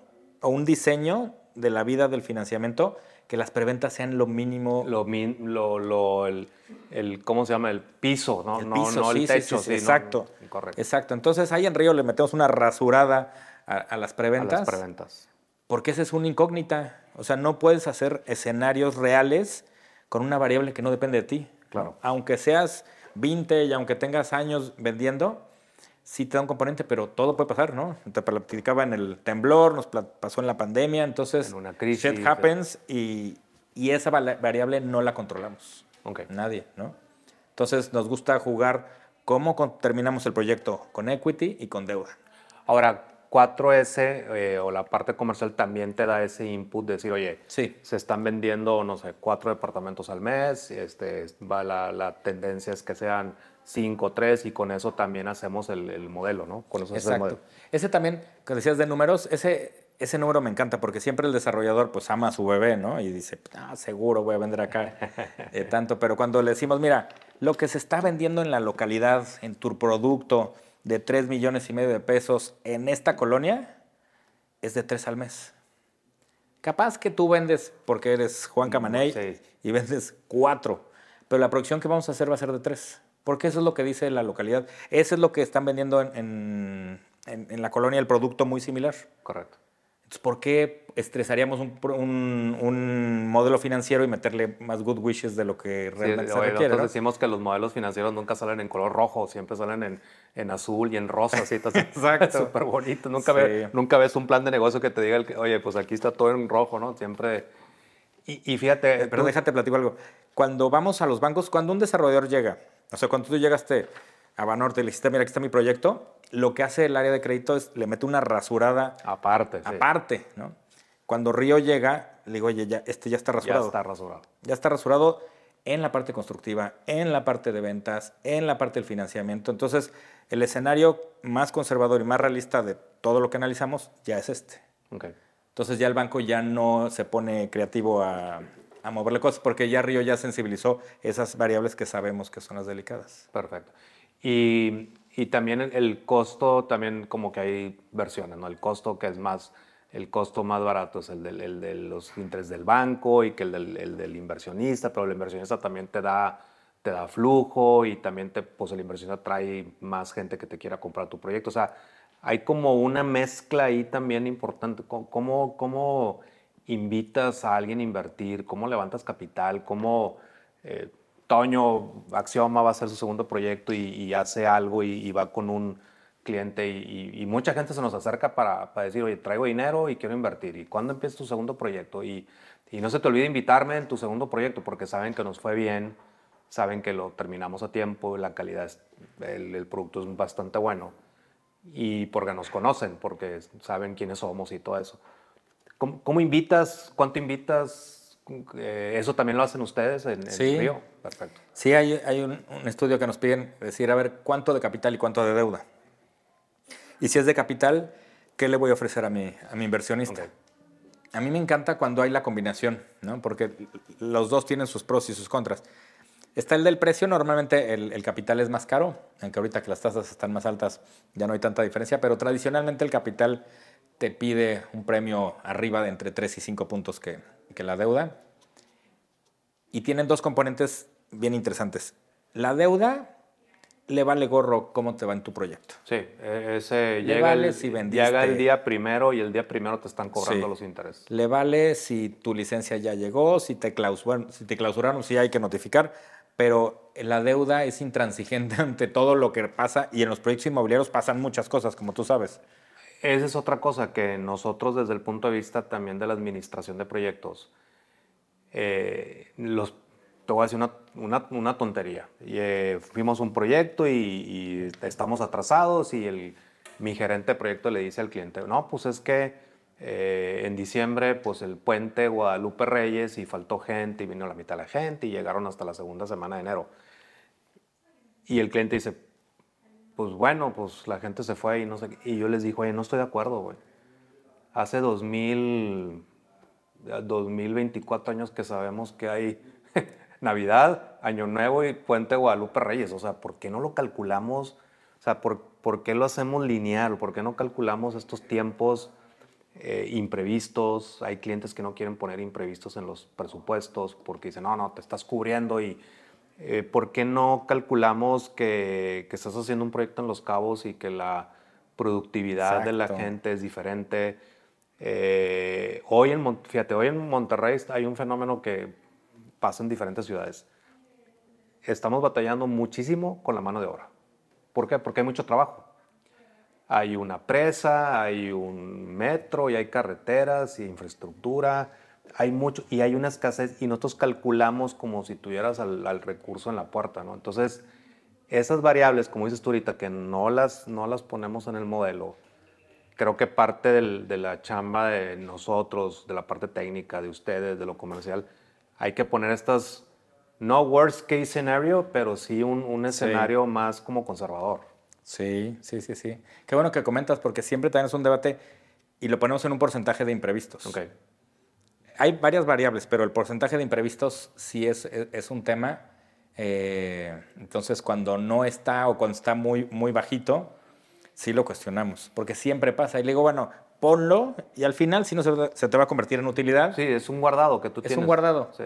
o un diseño de la vida del financiamiento que las preventas sean lo mínimo. lo, min- lo, lo- el, el- ¿cómo se llama? El piso, ¿no? el piso, no sí, el sí, techo. sí, exacto. no, correcto. Exacto. Entonces ahí en Río le metemos una rasurada a, a las A preventas. las preventas. Porque esa es una incógnita. O sea, no puedes hacer escenarios reales con una variable que no depende de ti. Claro. Aunque seas vintage, aunque tengas años vendiendo, sí te da un componente, pero todo puede pasar, ¿no? Te platicaba en el temblor, nos pasó en la pandemia, entonces En una crisis, shit happens y, y esa variable no la controlamos. Ok. Nadie, ¿no? Entonces nos gusta jugar cómo terminamos el proyecto con equity y con deuda. Ahora, 4S eh, o la parte comercial también te da ese input de decir, oye, Sí. se están vendiendo, no sé, cuatro departamentos al mes, este, va la, la tendencia es que sean cinco, tres, y con eso también hacemos el, el modelo, ¿no? Con eso es el Exacto. modelo. Ese también, que decías de números, ese, ese número me encanta porque siempre el desarrollador pues ama a su bebé, ¿no? Y dice, ah, seguro voy a vender acá eh, tanto. Pero cuando le decimos, mira, lo que se está vendiendo en la localidad, en tu producto de 3 millones y medio de pesos en esta colonia, es de 3 al mes. Capaz que tú vendes, porque eres Juan Camaney, Sí. y vendes cuatro, pero la producción que vamos a hacer va a ser de tres. Porque eso es lo que dice la localidad. Eso es lo que están vendiendo en, en- en- en la colonia, el producto muy similar. Correcto. Entonces, ¿por qué estresaríamos un, un- un modelo financiero y meterle más good wishes de lo que Sí, realmente se oye, requiere? nosotros ¿no? decimos que los modelos financieros nunca salen en color rojo, siempre salen en, en azul y en rosa, así, Exacto. Súper bonito. Nunca, Sí. ve- nunca ves un plan de negocio que te diga, el que, oye, pues aquí está todo en rojo, ¿no? Siempre... Y, y fíjate... Pero tú- déjate platico algo. Cuando vamos a los bancos, cuando un desarrollador llega, o sea, cuando tú llegaste a Banorte y le dijiste, mira, aquí está mi proyecto, lo que hace el área de crédito es le mete una rasurada Aparte, sí. aparte, ¿no? Cuando Río llega, le digo, oye, ya, este ya está Ya rasurado. está rasurado. Ya está rasurado en la parte constructiva, en la parte de ventas, en la parte del financiamiento. Entonces, el escenario más conservador y más realista de todo lo que analizamos ya es este. Ok. Entonces ya el banco ya no se pone creativo a, a moverle cosas porque ya Río ya sensibilizó esas variables que sabemos que son las delicadas. Perfecto. Y, y también el, costo, también como que hay versiones, ¿no? El costo que es más, el costo más barato es el, del, el de los intereses del banco y que el del, el del inversionista, pero el inversionista también te da, te da flujo y también te, pues el inversionista trae más gente que te quiera comprar tu proyecto. O sea, hay como una mezcla ahí también importante. ¿Cómo- ¿Cómo, cómo invitas a alguien a invertir? ¿Cómo levantas capital? ¿Cómo... eh, Toño Axioma va a hacer su segundo proyecto y, hace algo y, y va con un cliente y, mucha gente se nos acerca para, para decir, oye, traigo dinero y quiero invertir. ¿Y cuándo empieza tu segundo proyecto? Y, no se te olvide invitarme en tu segundo proyecto porque saben que nos fue bien, saben que lo terminamos a tiempo, la calidad, es- el producto es bastante bueno y porque nos conocen, porque saben quiénes somos y todo eso. ¿Cómo, cómo invitas? ¿Cuánto invitas? Eh, ¿Eso también lo hacen ustedes en, Sí. Río? Perfecto. Sí, hay, hay un, un estudio que nos piden decir, a ver, ¿cuánto de capital y cuánto de deuda? Y si es de capital, ¿qué le voy a ofrecer a mi, a mi inversionista? Ok. A mí me encanta cuando hay la combinación, ¿no? Porque los dos tienen sus pros y sus contras. Está el del precio, normalmente el, el capital es más caro, aunque ahorita que las tasas están más altas ya no hay tanta diferencia, pero tradicionalmente el capital te pide un premio arriba de entre 3 y 5 puntos que, que la deuda. Y tienen dos componentes bien interesantes. La deuda le vale gorro cómo te va en tu proyecto. Sí, e- ese Le llega, vale el, si vendiste. llega el día primero y el día primero te están cobrando Sí. los intereses. Le vale si tu licencia ya llegó, si te, clausuraron, si te clausuraron, si hay que notificar, pero la deuda es intransigente ante todo lo que pasa y en los proyectos inmobiliarios pasan muchas cosas, como tú sabes. Esa es otra cosa que nosotros desde el punto de vista también de la administración de proyectos, eh, los, te voy a decir una, una, una tontería. Eh, fuimos un proyecto y, y estamos atrasados y el, mi gerente de proyecto le dice al cliente, no, pues es que eh, en diciembre pues el puente Guadalupe Reyes y faltó gente y vino la mitad de la gente y llegaron hasta la segunda semana de enero. Y el cliente dice, pues bueno, pues la gente se fue y no sé. Y yo les dije, oye, no estoy de acuerdo, güey. Hace 2000, 2024 años que sabemos que hay Navidad, Año Nuevo y Puente Guadalupe Reyes. O sea, ¿por qué no lo calculamos? O sea, ¿por, por qué lo hacemos lineal? ¿Por qué no calculamos estos tiempos eh, imprevistos? Hay clientes que no quieren poner imprevistos en los presupuestos porque dicen, no, no, te estás cubriendo y eh, ¿por qué no calculamos que, que estás haciendo un proyecto en Los Cabos y que la productividad de la Exacto. gente es diferente? Eh, hoy en, fíjate, hoy en Monterrey hay un fenómeno que pasa en diferentes ciudades. Estamos batallando muchísimo con la mano de obra. ¿Por qué? Porque hay mucho trabajo. Hay una presa, hay un metro y hay carreteras y infraestructura. Hay mucho y hay una escasez y nosotros calculamos como si tuvieras al, al recurso en la puerta, ¿no? Entonces, esas variables, como dices tú ahorita, que no las, no las ponemos en el modelo, creo que parte del- de la chamba de nosotros, de la parte técnica, de ustedes, de lo comercial, hay que poner estas, no worst case scenario, pero sí un, un escenario más como conservador. Sí, sí, sí, sí. Qué bueno que comentas porque siempre tenemos un debate y lo ponemos en un porcentaje de imprevistos. Ok. Hay varias variables, pero el porcentaje de imprevistos sí es, es, es un tema. Eh, entonces, cuando no está o cuando está muy, muy bajito, sí lo cuestionamos, porque siempre pasa. Y le digo, bueno, ponlo y al final, si no, se, se te va a convertir en utilidad. Sí, es un guardado que tú Es tienes. un guardado. Sí.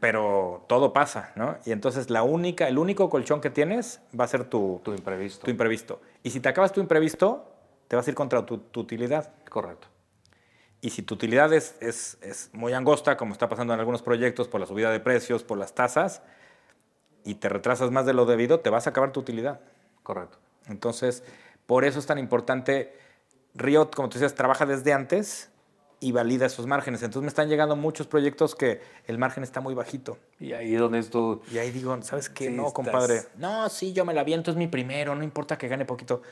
Pero todo pasa, ¿no? Y entonces la única, el único colchón que tienes va a ser tu, Tu imprevisto. tu imprevisto. Y si te acabas tu imprevisto, te vas a ir contra tu, tu utilidad. Correcto. Y si tu utilidad es, es, es muy angosta, como está pasando en algunos proyectos por la subida de precios, por las tasas, y te retrasas más de lo debido, te vas a acabar tu utilidad. Correcto. Entonces, por eso es tan importante. Riot, como tú decías, trabaja desde antes y valida esos márgenes. Entonces me están llegando muchos proyectos que el margen está muy bajito. Y ahí donde es tu... Y ahí digo, ¿sabes qué? Sí, no, estás- compadre. No, sí, yo me la aviento, es mi primero, no importa que gane poquito.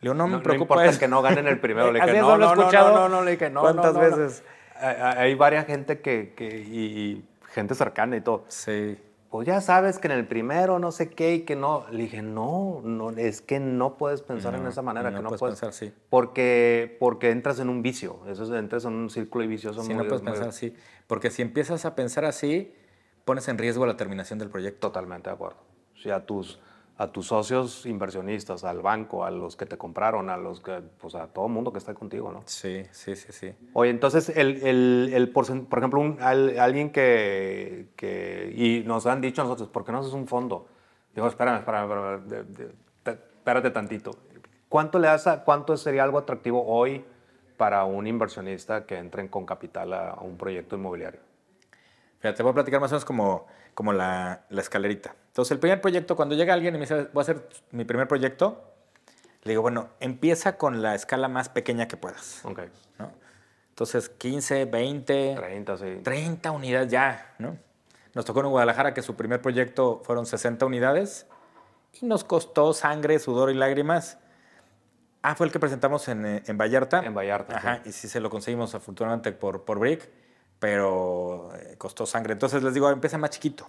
Le digo, no me No, no preocupa importa eso. que no ganen el primero. Le dije, no, no, no, escuchado no, no, no, le dije, no, ¿Cuántas no, no, no. veces? Hay, varias gente que, que y, gente cercana y todo. Sí. Pues ya sabes que en el primero no sé qué y que no. Le dije, no, no, es que no puedes pensar en No, esa manera. no que no puedes puedes pensar así. Porque, porque entras en un vicio. Eso es, entras en un círculo vicioso. Sí, muy- no puedes muy- pensar así. Porque si empiezas a pensar así, pones en riesgo la terminación del proyecto. Totalmente de acuerdo. O sea, tus, a tus socios inversionistas, al banco, a los que te compraron, a los que, pues a todo el mundo que está contigo, ¿no? Sí, sí, sí, sí. Oye, entonces, el, el, el por ejemplo, un- al- alguien que, que, y nos han dicho a nosotros, ¿por qué no haces un fondo? Digo, espérame, espérame, espérame, de- de- te- espérate tantito. ¿Cuánto, le das a- ¿Cuánto sería algo atractivo hoy para un inversionista que entren con capital a, a un proyecto inmobiliario? Fíjate, te voy a platicar más o menos como, como la, la escalerita. Entonces, el primer proyecto, cuando llega alguien y me dice, voy a hacer mi primer proyecto, le digo, bueno, empieza con la escala más pequeña que puedas. Ok. ¿no? Entonces, 15, 20, 30, sí. 30 unidades ya, ¿no? Nos tocó en Guadalajara que su primer proyecto fueron 60 unidades y nos costó sangre, sudor y lágrimas. Ah, fue el que presentamos en, eh, en Vallarta. En Vallarta, Ajá, sí. y sí se lo conseguimos afortunadamente por, por Brick, pero eh, costó sangre. Entonces les digo, empieza más chiquito.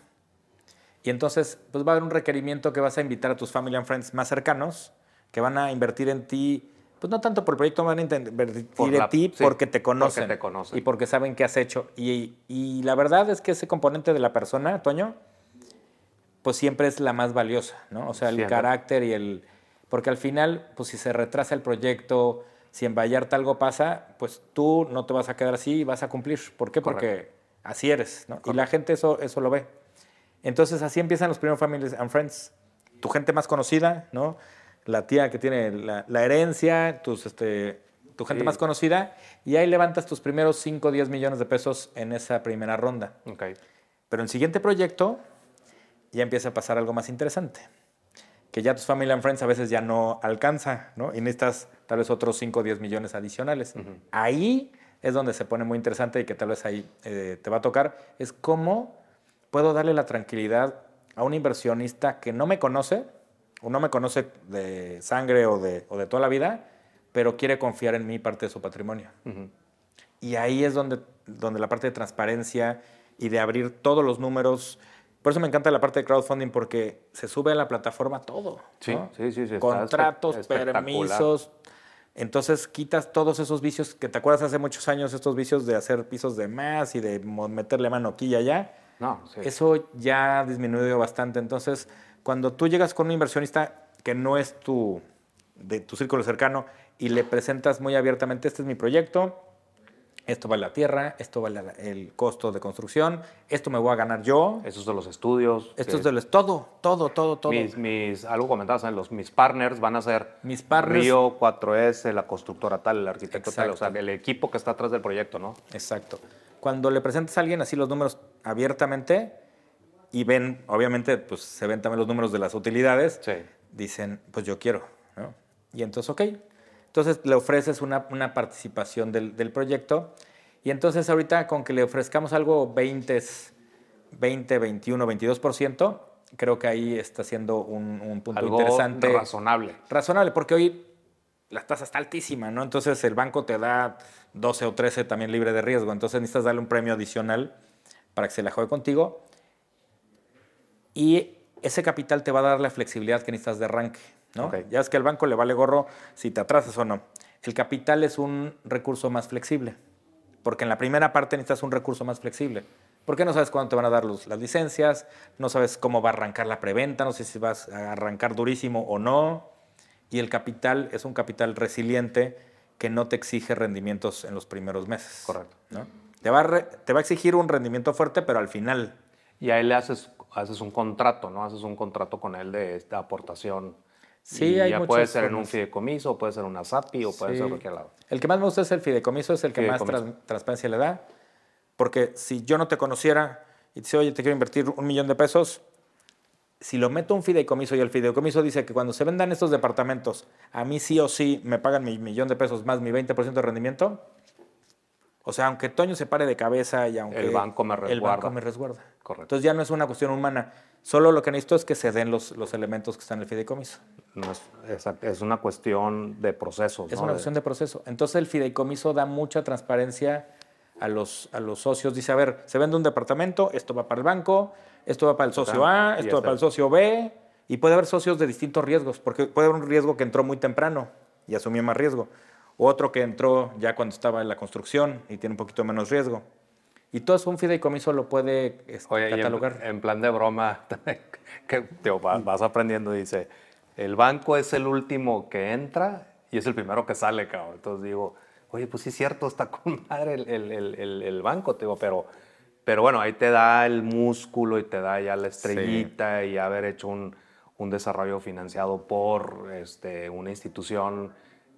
Y entonces, pues va a haber un requerimiento que vas a invitar a tus family and friends más cercanos, que van a invertir en ti, pues no tanto por el proyecto, van a invertir Por en la- ti sí, porque te porque conocen. te conocen. Y porque saben qué has hecho. Y, y la verdad es que ese componente de la persona, Toño, pues siempre es la más valiosa, ¿no? O sea, el Siempre. carácter y el... Porque al final, pues si se retrasa el proyecto, si en Vallarta algo pasa, pues tú no te vas a quedar así y vas a cumplir. ¿Por qué? Porque así eres, ¿no? Y la gente eso, eso lo ve. Entonces así empiezan los primeros Families and Friends. Tu gente más conocida, ¿no? La tía que tiene la, la herencia, tus, este, tu gente Sí. más conocida, y ahí levantas tus primeros 5 o 10 millones de pesos en esa primera ronda. Ok. Pero en el siguiente proyecto ya empieza a pasar algo más interesante. Que ya tus family and friends a veces ya no alcanza, ¿no? Y necesitas tal vez otros 5 o 10 millones adicionales. Ahí es donde se pone muy interesante y que tal vez ahí eh, te va a tocar. Es cómo puedo darle la tranquilidad a un inversionista que no me conoce, o no me conoce de sangre o de, o de toda la vida, pero quiere confiar en mí parte de su patrimonio. Ujú. Y ahí es donde, donde la parte de transparencia y de abrir todos los números. Por eso me encanta la parte de crowdfunding porque se sube a la plataforma todo. Sí, ¿no? sí, sí, sí, Contratos, permisos. Entonces quitas todos esos vicios que te acuerdas hace muchos años, estos vicios de hacer pisos de más y de meterle mano aquí y allá. No, sí. Eso ya ha disminuido bastante. Entonces, cuando tú llegas con un inversionista que no es tu, de tu círculo cercano y le presentas muy abiertamente, este es mi proyecto, esto vale la tierra, esto vale el costo de construcción, esto me voy a ganar yo, Esos de los estudios. esto es de los- todo, todo, todo, todo. Mis, mis, algo comentabas, ¿eh? los, mis partners van a ser Mis partners- Río 4S, la constructora tal, el arquitecto tal, o sea, Exacto. el equipo que está atrás del proyecto, ¿no? Exacto. Cuando le presentas a alguien así los números abiertamente y ven, obviamente, pues se ven también los números de las utilidades, Sí. dicen, pues yo quiero, ¿no? Y entonces, ok. Entonces le ofreces una, una participación del, del proyecto y entonces ahorita con que le ofrezcamos algo 20, 20 21, 22%, creo que ahí está siendo un, un punto Algo interesante. razonable. Razonable, porque hoy la tasa está altísima, ¿no? Entonces el banco te da 12 o 13 también libre de riesgo, entonces necesitas darle un premio adicional para que se la juegue contigo. Y ese capital te va a dar la flexibilidad que necesitas de arranque, ¿no? Ok. Ya es que al banco le vale gorro si te atrasas o no. El capital es un recurso más flexible, porque en la primera parte necesitas un recurso más flexible. Porque no sabes cuándo te van a dar los- las licencias, no sabes cómo va a arrancar la preventa, no sé si vas a arrancar durísimo o no. Y el capital es un capital resiliente que no te exige rendimientos en los primeros meses. Correcto. ¿no? Te, va a re- te va a exigir un rendimiento fuerte, pero al final. Y ahí le haces, haces un contrato, ¿no? Haces un contrato con él de esta aportación. Sí, Y hay ya puede muchas ser en un fideicomiso, puede ser una SAPI o puede Sí. ser cualquier lado. El que más me gusta es el fideicomiso, es el que más tras- transparencia le da. Porque si yo no te conociera y te dice, oye, te quiero invertir un millón de pesos, si lo meto a un fideicomiso y el fideicomiso dice que cuando se vendan estos departamentos, a mí sí o sí me pagan mi millón de pesos más mi 20% de rendimiento, o sea, aunque Toño se pare de cabeza y aunque... El banco me El resguarda. banco me resguarda. Correcto. Entonces ya no es una cuestión humana. Solo lo que necesito es que se den los, los elementos que están en el fideicomiso. No es, exacto, es una cuestión de procesos. Es ¿no? una cuestión de proceso. Entonces el fideicomiso da mucha transparencia a los, a los socios. Dice, a ver, se vende un departamento, esto va para el banco, esto va para el socio A, esto va para el socio B. Y puede haber socios de distintos riesgos, porque puede haber un riesgo que entró muy temprano y asumió más riesgo. Otro que entró ya cuando estaba en la construcción y tiene un poquito menos riesgo. Y todo eso un fideicomiso lo puede este, Oye, y en, catalogar. en plan de broma, que tío, va- vas aprendiendo, dice, el banco es el último que entra y es el primero que sale, cabrón. Entonces digo, oye, pues sí es cierto, está con madre el, el- el- el- banco, te digo, pero, pero bueno, ahí te da el músculo y te da ya la estrellita y haber hecho un, un desarrollo financiado por este, una institución,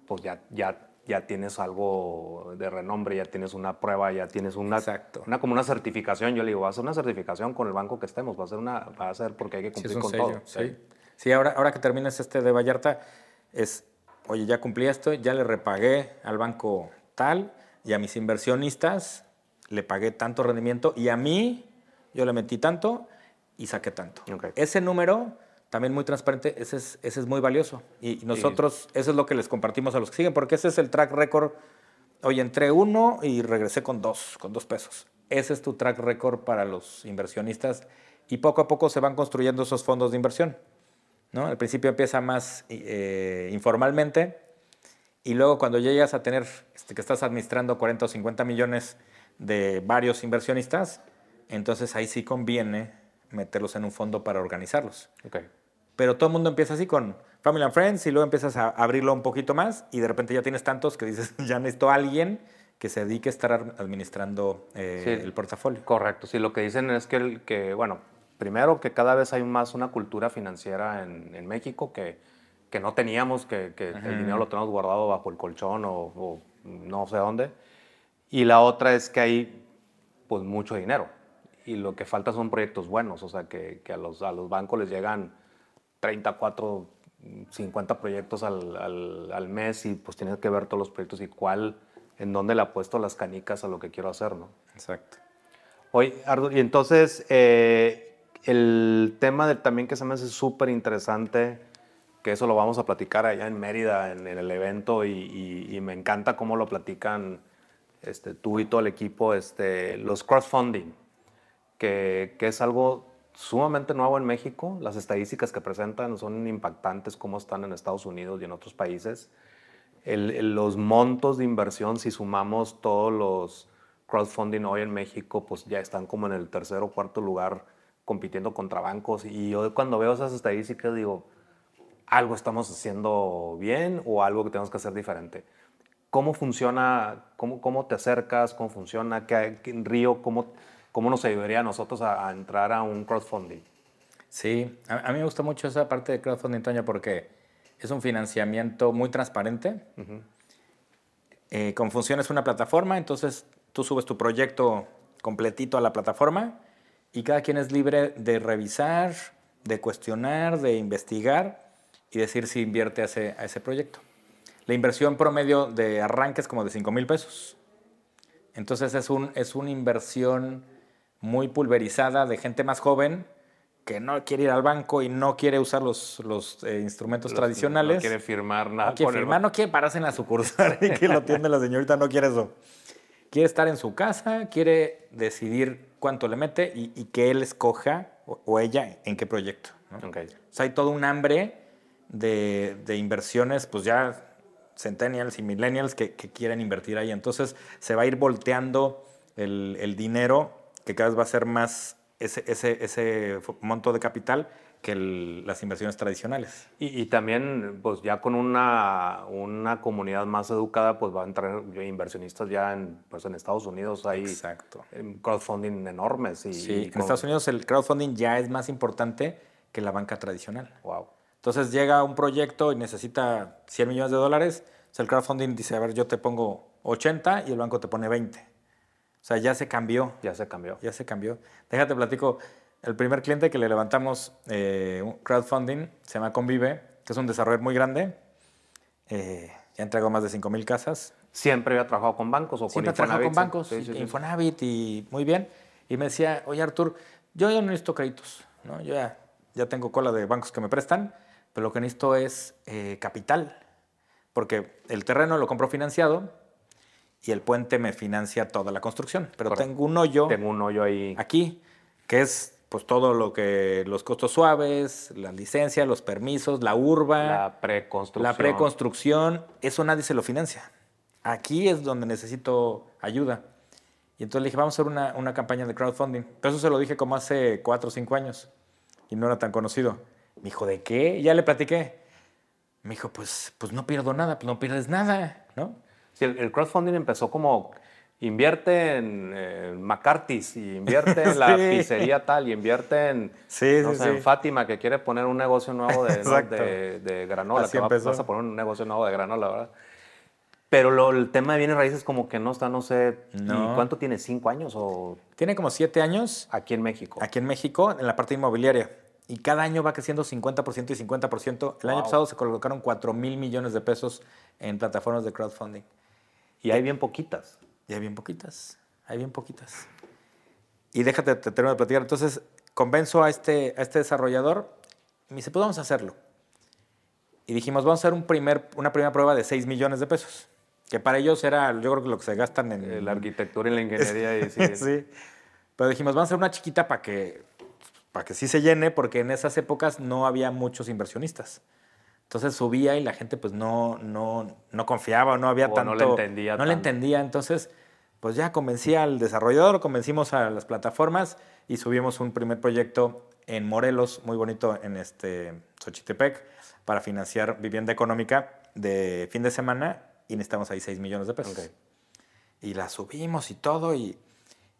pues ya, ya, ya tienes algo de renombre, ya tienes una prueba, ya tienes una, Exacto. una como una certificación. Yo le digo, va a ser una certificación con el banco que estemos, va a ser una, va a ser porque hay que Sí, cumplir es un con sello, todo. sí. Sí, ahora, ahora que termines este de Vallarta, es, oye, ya cumplí esto, ya le repagué al banco tal y a mis inversionistas le pagué tanto rendimiento y a mí yo le metí tanto y saqué tanto. Ok. Ese número, también muy transparente, ese es, ese es muy valioso. Y, y nosotros, eso es lo que les compartimos a los que siguen, porque ese es el track record. Oye, entré uno y regresé con dos, con dos pesos. Ese es tu track record para los inversionistas y poco a poco se van construyendo esos fondos de inversión. ¿no? Al principio empieza más eh, informalmente y luego cuando llegas a tener este, que estás administrando 40 o 50 millones de varios inversionistas, entonces ahí sí conviene meterlos en un fondo para organizarlos. Ok. Pero todo el mundo empieza así con Family and Friends y luego empiezas a abrirlo un poquito más y de repente ya tienes tantos que dices, ya necesito a alguien que se dedique a estar ar- administrando eh, Sí. el portafolio. Correcto, sí, lo que dicen es que, el- que, bueno, primero que cada vez hay más una cultura financiera en, en México que, que no teníamos, que, que el dinero lo tenemos guardado bajo el colchón o, o no sé dónde. Y la otra es que hay pues mucho dinero y lo que falta son proyectos buenos, o sea, que, que a, los, a los bancos les llegan 30, 4, 50 proyectos al, al, al mes y pues tienes que ver todos los proyectos y cuál, en dónde le apuesto las canicas a lo que quiero hacer, ¿no? Exacto. Oye, Ardo, y entonces eh, el tema de, también que se me hace súper interesante, que eso lo vamos a platicar allá en Mérida, en, en el evento, y, y- y me encanta cómo lo platican este, tú y todo el equipo, este, los crowdfunding, que, que es algo sumamente nuevo en México. Las estadísticas que presentan son impactantes, cómo están en Estados Unidos y en otros países. Los montos de inversión, si sumamos todos los crowdfunding hoy en México, pues ya están como en el tercer o cuarto lugar compitiendo contra bancos. Y yo cuando veo esas estadísticas digo, algo estamos haciendo bien o algo que tenemos que hacer diferente. ¿Cómo funciona? ¿Cómo, cómo te acercas? ¿Cómo funciona? ¿Qué, qué- en Río? ¿Cómo, ¿Cómo nos ayudaría a nosotros a, a entrar a un crowdfunding? Sí, a, a mí me gusta mucho esa parte de crowdfunding, Toño, porque es un financiamiento muy transparente. Eh, Confusión es una plataforma, entonces tú subes tu proyecto completito a la plataforma y cada quien es libre de revisar, de cuestionar, de investigar y decir si invierte a ese, a ese proyecto. La inversión promedio de arranque es como de 5 mil pesos. Entonces es, un, es una inversión muy pulverizada de gente más joven que no quiere ir al banco y no quiere usar los, los eh, instrumentos Los- tradicionales. No quiere firmar nada. No quiere con el firmar, no quiere pararse en la sucursal y que lo atiende la señorita, no quiere eso. Quiere estar en su casa, quiere decidir cuánto le mete y, y que él escoja, o, o ella, en qué proyecto. ¿no? Ok. O sea, hay todo un hambre de, de inversiones, pues ya centennials y millennials que, que quieren invertir ahí. Entonces se va a ir volteando el, el dinero, que cada vez va a ser más ese, ese, ese monto de capital que el- las inversiones tradicionales. Y, y también, pues ya con una, una comunidad más educada, pues va a entrar inversionistas ya en, pues, en Estados Unidos. Hay Exacto. em, crowdfunding enormes. Y, Sí, y en con- Estados Unidos el crowdfunding ya es más importante que la banca tradicional. Wow. Entonces llega un proyecto y necesita 100 millones de dólares, o sea, el crowdfunding dice, a ver, yo te pongo 80 y el banco te pone 20. O sea, ya se cambió, Ya se cambió. ya se cambió. Déjate platico, el primer cliente que le levantamos eh, un crowdfunding se llama Convive, que es un desarrollador muy grande, eh, ya entregó más de 5 mil casas, ¿Siempre había trabajado con bancos o Siempre con trabajó con Infonavit? bancos, Sí, sí, sí. Infonavit y muy bien. Y me decía, oye Artur, yo ya no necesito créditos, ¿no? Yo ya, ya tengo cola de bancos que me prestan, pero lo que necesito es eh, capital, porque el terreno lo compro financiado y el puente me financia toda la construcción, pero Correcto. tengo un hoyo Tengo un hoyo ahí. aquí, que es pues todo lo que, los costos suaves, la licencia, los permisos, la urba. La preconstrucción. La preconstrucción, eso nadie se lo financia. Aquí es donde necesito ayuda. Y entonces le dije, vamos a hacer una, una campaña de crowdfunding. Pero eso se lo dije como hace cuatro o cinco años. Y no era tan conocido. Me dijo, ¿de qué? Y ya le platiqué. Me dijo, pues, pues no pierdo nada, pues no pierdes nada, ¿no? Sí, el, el crowdfunding empezó como invierte en eh, McCarthy's y invierte en la Sí. pizzería tal y invierte en, Sí, no sí, sé, sí. en Fátima que quiere poner un negocio nuevo de, ¿no? De, de granola. Así que va- empezó. vas a poner un negocio nuevo de granola, ¿verdad? Pero lo- el tema de bienes raíces como que no está, no sé, ¿y No. ¿cuánto tiene? ¿Cinco años o Tiene como siete años aquí en México? aquí en México en la parte inmobiliaria. Y cada año va creciendo 50% y 50%. El año Wow. pasado se colocaron 4 mil millones de pesos en plataformas de crowdfunding. Y hay bien poquitas. Y hay bien poquitas, hay bien poquitas. Y déjate, te termino de platicar. Entonces, convenzo a este, a este desarrollador y me dice, pues vamos a hacerlo. Y dijimos, vamos a hacer un primer, una primera prueba de 6 millones de pesos. Que para ellos era, yo creo que lo que se gastan en... La arquitectura y la ingeniería. y sí, sí. Pero dijimos, vamos a hacer una chiquita para que, para que sí se llene, porque en esas épocas no había muchos inversionistas. Entonces subía y la gente pues no, no, no confiaba, no había O no tanto... le entendía No le tanto. entendía. Entonces, pues ya convencí al desarrollador, convencimos a las plataformas y subimos un primer proyecto en Morelos, muy bonito, en este Xochitepec, para financiar vivienda económica de fin de semana y necesitamos ahí 6 millones de pesos Ok. y la subimos y todo. Y,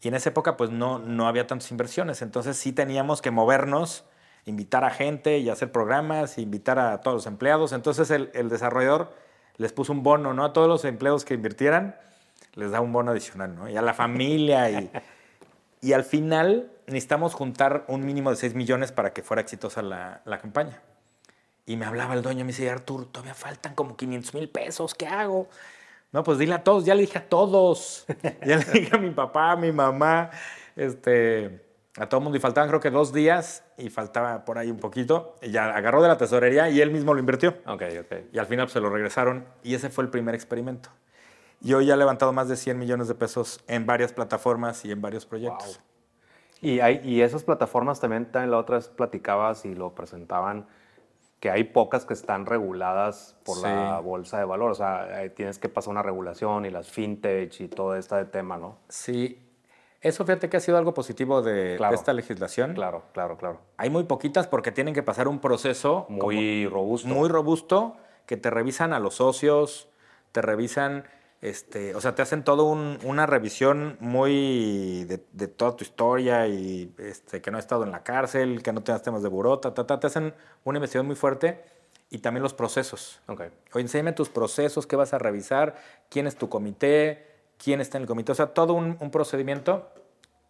y en esa época pues no, no había tantas inversiones. Entonces sí teníamos que movernos, invitar a gente y hacer programas, invitar a todos los empleados. Entonces el, el desarrollador les puso un bono, ¿no? A todos los empleados que invirtieran, les da un bono adicional, ¿no? Y a la familia. Y, y al final necesitamos juntar un mínimo de 6 millones para que fuera exitosa la, la campaña. Y me hablaba el dueño, me dice, Artur, todavía faltan como 500 mil pesos, ¿qué hago? No, pues dile a todos, ya le dije a todos. ya le dije a mi papá, a mi mamá, este, a todo el mundo. Y faltaban creo que dos días y faltaba por ahí un poquito. Y ya agarró de la tesorería y él mismo lo invirtió. Ok, ok. Y al final pues, se lo regresaron y ese fue el primer experimento. Y hoy ya ha levantado más de 100 millones de pesos en varias plataformas y en varios proyectos. Y, hay, y esas plataformas también, también la otra vez platicabas y lo presentaban, que hay pocas que están reguladas por la bolsa de valor. O sea, tienes que pasar una regulación y las fintech y todo este tema, ¿no? Sí, eso fíjate que ha sido algo positivo de, Claro. de esta legislación. Claro, claro, claro. Hay muy poquitas porque tienen que pasar un proceso Muy robusto. muy robusto que te revisan a los socios, te revisan, este, o sea, te hacen todo un- una revisión muy de, de toda tu historia y este, que no has estado en la cárcel, que no tengas temas de buró, ta, ta, te hacen una investigación muy fuerte y también los procesos. Ok. Oye, enséñame tus procesos, qué vas a revisar, quién es tu comité, quién está en el comité, o sea, todo un, un procedimiento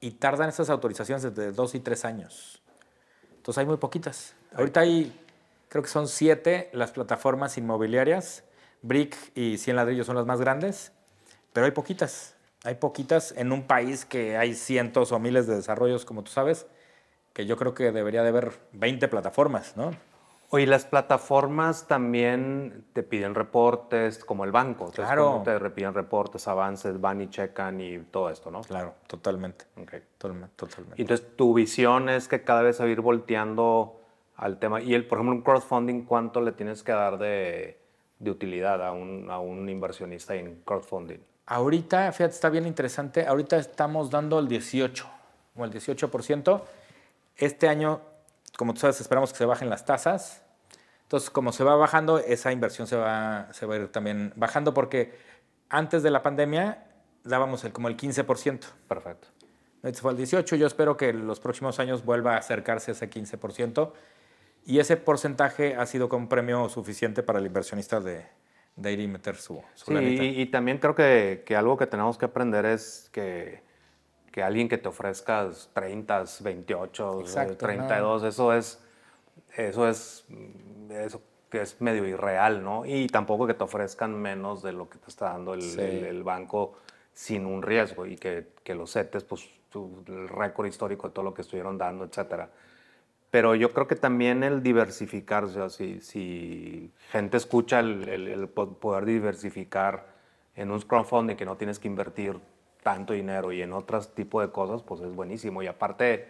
y tardan esas autorizaciones desde dos y tres años. Entonces hay muy poquitas. Ahorita hay, creo que son siete las plataformas inmobiliarias. Brick y 100 ladrillos son las más grandes, pero hay poquitas. Hay poquitas en un país que hay cientos o miles de desarrollos, como tú sabes, que yo creo que debería de haber 20 plataformas, ¿no? Oye, las plataformas también te piden reportes, como el banco. Claro. te piden reportes, avances, van y checan y todo esto, ¿no? Claro, totalmente. Ok. Totalmente. totalmente. Y entonces tu visión es que cada vez a ir volteando al tema. Y el, por ejemplo, un crowdfunding, ¿cuánto le tienes que dar de, de utilidad a un, a un inversionista en crowdfunding? Ahorita, fíjate, está bien interesante. Ahorita estamos dando el 18, o el 18%. Este año como tú sabes, esperamos que se bajen las tasas. Entonces, como se va bajando, esa inversión se va, se va a ir también bajando porque antes de la pandemia dábamos el, como el 15%. Perfecto. Este fue el 18. Yo espero que en los próximos años vuelva a acercarse a ese 15%. Y ese porcentaje ha sido como premio suficiente para el inversionista de, de ir y meter su, su sí, y, y, también creo que, que, algo que tenemos que aprender es que, que alguien que te ofrezca 30, 28, Exacto, 32, no. eso es eso es eso que es medio irreal, ¿no? Y tampoco que te ofrezcan menos de lo que te está dando el, sí. el, el banco sin un riesgo y que, que los setes, pues el récord histórico de todo lo que estuvieron dando, etcétera. Pero yo creo que también el diversificarse, o sea, si, si, gente escucha el, el, el, poder diversificar en un crowdfunding que no tienes que invertir tanto dinero y en otros tipos de cosas, pues es buenísimo. Y aparte,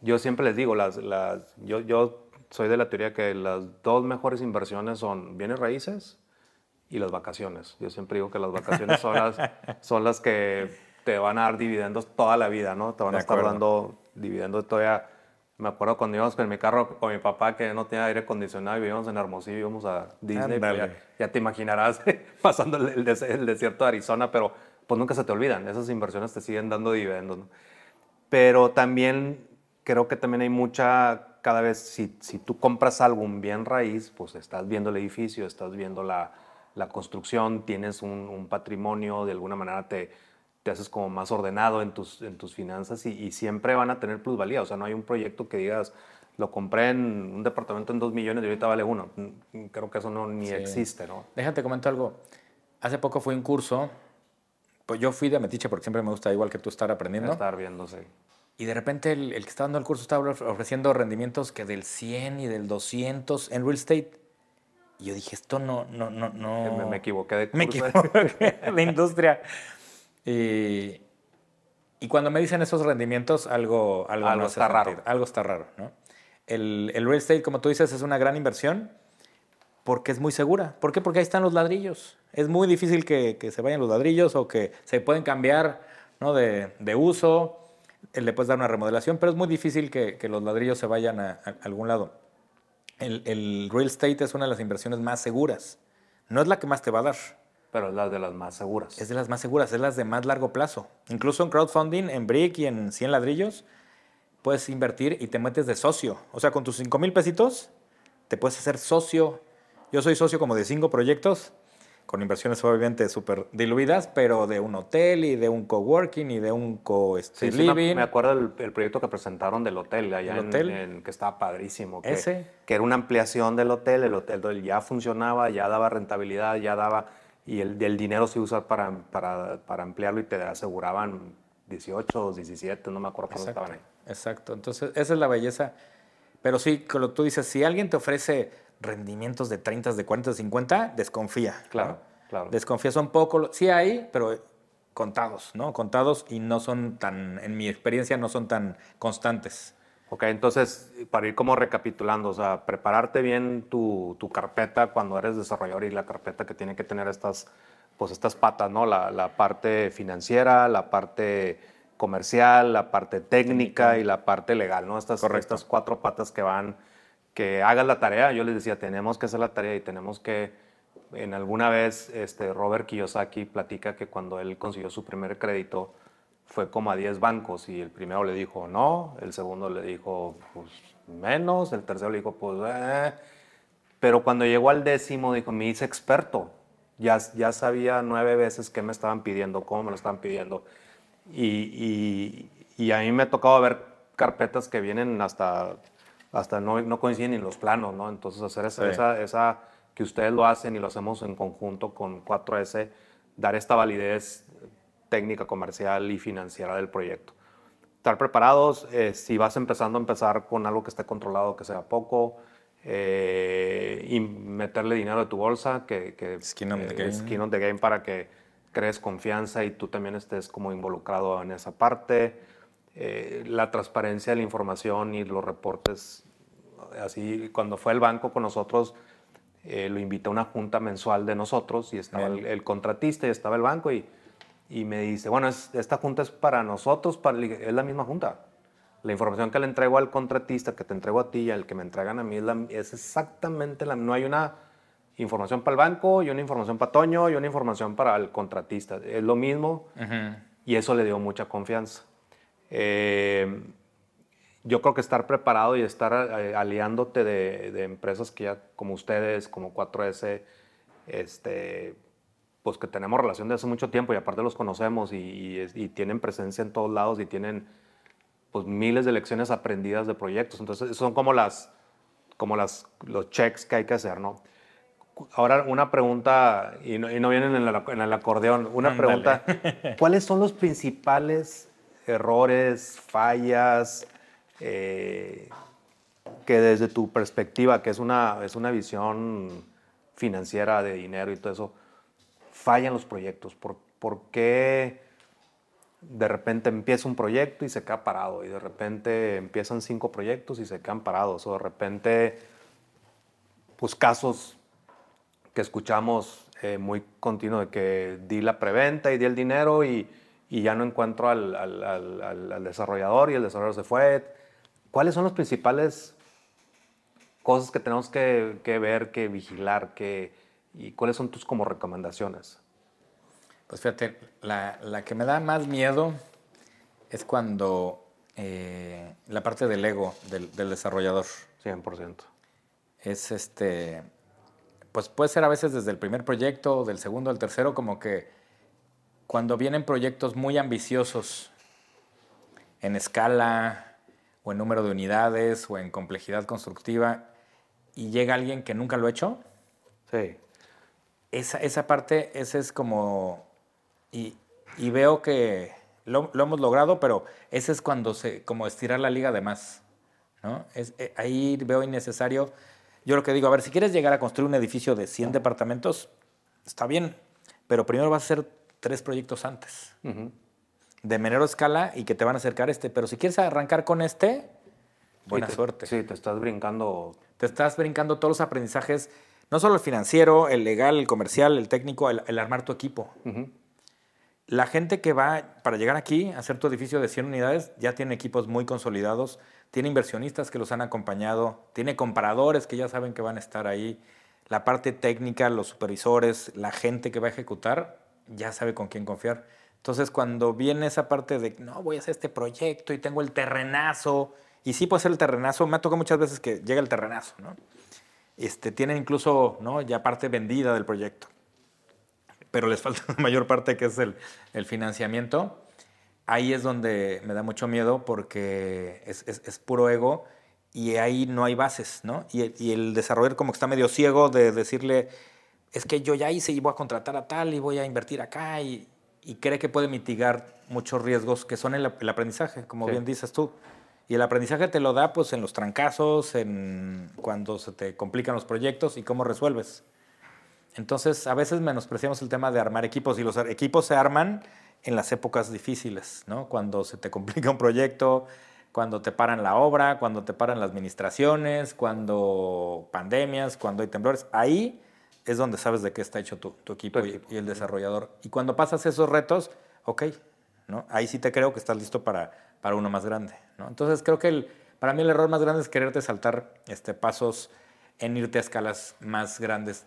yo siempre les digo, las, las, yo, yo soy de la teoría que las dos mejores inversiones son bienes raíces y las vacaciones. Yo siempre digo que las vacaciones son las, son las que te van a dar dividendos toda la vida, ¿no? Te van a estar dando dividendos todavía. Me acuerdo cuando íbamos con mi carro con mi papá que no tenía aire acondicionado y vivíamos en Hermosillo, íbamos a Disney. Pues ya, ya, te imaginarás pasando el, des el, desierto de Arizona, pero pues nunca se te olvidan. Esas inversiones te siguen dando dividendos. ¿no? Pero también creo que también hay mucha, cada vez, si, si tú compras algo, un bien raíz, pues estás viendo el edificio, estás viendo la, la construcción, tienes un, un, patrimonio, de alguna manera te, te haces como más ordenado en tus, en tus finanzas y, y, siempre van a tener plusvalía. O sea, no hay un proyecto que digas, lo compré en un departamento en dos millones y ahorita vale uno. Creo que eso no ni sí. existe, ¿no? Déjate comento algo. Hace poco fui a un curso, pues yo fui de metiche porque siempre me gusta, igual que tú, estar aprendiendo. Estar viendo, sí. Y de repente el, el que estaba dando el curso estaba ofreciendo rendimientos que del 100 y del 200 en real estate. Y yo dije, esto no, no, no, no. Me, me equivoqué de curso. Me equivoqué de industria. Y, y, cuando me dicen esos rendimientos, algo, algo, algo no está raro. Algo está raro, ¿no? El, el real estate, como tú dices, es una gran inversión porque es muy segura. ¿Por qué? Porque ahí están los ladrillos. Es muy difícil que, que se vayan los ladrillos o que se pueden cambiar ¿no? de, de uso. Le puedes dar una remodelación, pero es muy difícil que, que los ladrillos se vayan a, a algún lado. El, el, real estate es una de las inversiones más seguras. No es la que más te va a dar. Pero es la de las más seguras. Es de las más seguras, es las de más largo plazo. Incluso en crowdfunding, en Brick y en 100 ladrillos, puedes invertir y te metes de socio. O sea, con tus 5 mil pesitos, te puedes hacer socio. Yo soy socio como de 5 proyectos con inversiones obviamente súper diluidas, pero de un hotel y de un coworking y de un co sí, living. Sí, me acuerdo el, el, proyecto que presentaron del hotel allá ¿El en, hotel? en, que estaba padrísimo. Que, ¿Ese? que era una ampliación del hotel, el hotel ya funcionaba, ya daba rentabilidad, ya daba, y el, el dinero se usa para, para, para ampliarlo y te aseguraban 18 o 17, no me acuerdo cuándo estaban ahí. Exacto, entonces esa es la belleza. Pero sí, como tú dices, si alguien te ofrece rendimientos de 30, de 40, de 50, desconfía. Claro, ¿no? claro. Desconfías un poco, sí hay, pero contados, ¿no? Contados y no son tan, en mi experiencia, no son tan constantes. Ok, entonces, para ir como recapitulando, o sea, prepararte bien tu, tu carpeta cuando eres desarrollador y la carpeta que tiene que tener estas, pues estas patas, ¿no? La, la parte financiera, la parte comercial, la parte técnica y la parte legal, ¿no? Estas, estas cuatro patas que van que hagas la tarea. Yo les decía, tenemos que hacer la tarea y tenemos que, en alguna vez, este, Robert Kiyosaki platica que cuando él consiguió su primer crédito, fue como a 10 bancos y el primero le dijo no, el segundo le dijo pues menos, el tercero le dijo pues eh. pero cuando llegó al décimo dijo me hice experto, ya, ya sabía nueve veces qué me estaban pidiendo, cómo me lo estaban pidiendo y, y, y a mí me ha tocado ver carpetas que vienen hasta hasta no, no coinciden en los planos, ¿no? Entonces hacer esa, sí. esa, esa, que ustedes lo hacen y lo hacemos en conjunto con 4S, dar esta validez técnica, comercial y financiera del proyecto. Estar preparados, eh, si vas empezando a empezar con algo que esté controlado, que sea poco, eh, y meterle dinero de tu bolsa, que, que skin, on eh, skin on the game para que crees confianza y tú también estés como involucrado en esa parte eh, la transparencia de la información y los reportes. Así, cuando fue el banco con nosotros, eh, lo invité a una junta mensual de nosotros y estaba el, el, contratista y estaba el banco y, y me dice, bueno, es, esta junta es para nosotros, para, es la misma junta. La información que le entrego al contratista, que te entrego a ti y al que me entregan a mí es, la- es exactamente la... No hay una información para el banco y una información para Toño y una información para el contratista. Es lo mismo y eso le dio mucha confianza. Eh, yo creo que estar preparado y estar eh, aliándote de, de empresas que ya, como ustedes, como 4S, este, pues que tenemos relación de hace mucho tiempo y aparte los conocemos y, y y tienen presencia en todos lados y tienen pues miles de lecciones aprendidas de proyectos. Entonces, son como las, como las, los checks que hay que hacer, ¿no? Ahora, una pregunta, y no, y no vienen en, el- en el acordeón, una Ándale. pregunta, ¿cuáles son los principales errores, fallas, eh, que desde tu perspectiva, que es una, es una visión financiera de dinero y todo eso, fallan los proyectos? ¿Por, por qué de repente empieza un proyecto y se queda parado? Y de repente empiezan cinco proyectos y se quedan parados. O de repente, pues casos que escuchamos eh, muy continuo de que di la preventa y di el dinero y, y ya no encuentro al, al- al- al- desarrollador y el desarrollador se fue. ¿Cuáles son las principales cosas que tenemos que, que ver, que vigilar, que, y cuáles son tus como recomendaciones? Pues fíjate, la, la que me da más miedo es cuando eh, la parte del ego del, del desarrollador 100%. es este, pues puede ser a veces desde el primer proyecto, del segundo al tercero, como que cuando vienen proyectos muy ambiciosos en escala o en número de unidades o en complejidad constructiva y llega alguien que nunca lo ha hecho, Sí. esa, esa parte, ese es como, y, y veo que lo, lo hemos logrado, pero ese es cuando se, como estirar la liga de más, ¿no? Es, eh, ahí veo innecesario, yo lo que digo, a ver, si quieres llegar a construir un edificio de 100 departamentos, está bien, pero primero vas a hacer tres proyectos antes, de menor escala y que te van a acercar a este, pero si quieres arrancar con este, buena Sí, te- suerte Sí, te estás brincando. te estás brincando todos los aprendizajes, no solo el financiero, el legal, el comercial, el técnico, el, el armar tu equipo. La gente que va para llegar aquí a hacer tu edificio de 100 unidades ya tiene equipos muy consolidados, tiene inversionistas que los han acompañado, tiene comparadores que ya saben que van a estar ahí, la parte técnica, los supervisores, la gente que va a ejecutar, ya sabe con quién confiar. Entonces, cuando viene esa parte de, no, voy a hacer este proyecto y tengo el terrenazo, y sí puede ser el terrenazo, me ha tocado muchas veces que llega el terrenazo, ¿no? Este, tienen incluso ¿no? ya parte vendida del proyecto pero les falta la mayor parte que es el, el financiamiento. Ahí es donde me da mucho miedo porque es, es- es puro ego y ahí no hay bases, ¿no? Y, y el desarrollador como que está medio ciego de decirle, es que yo ya hice y voy a contratar a tal y voy a invertir acá y, y cree que puede mitigar muchos riesgos que son el, el aprendizaje, como Sí. bien dices tú. Y el aprendizaje te lo da pues en los trancazos, en cuando se te complican los proyectos y cómo resuelves. Entonces, a veces menospreciamos el tema de armar equipos y los equipos se arman en las épocas difíciles, ¿no? Cuando se te complica un proyecto, cuando te paran la obra, cuando te paran las administraciones, cuando pandemias, cuando hay temblores. Ahí es donde sabes de qué está hecho tu, tu equipo, Tu y- equipo. Y, el desarrollador. Y cuando pasas esos retos, ok, ¿no? Ahí sí te creo que estás listo para, para uno más grande, ¿no? Entonces, creo que el, para mí el error más grande es quererte saltar este, pasos en irte a escalas más grandes.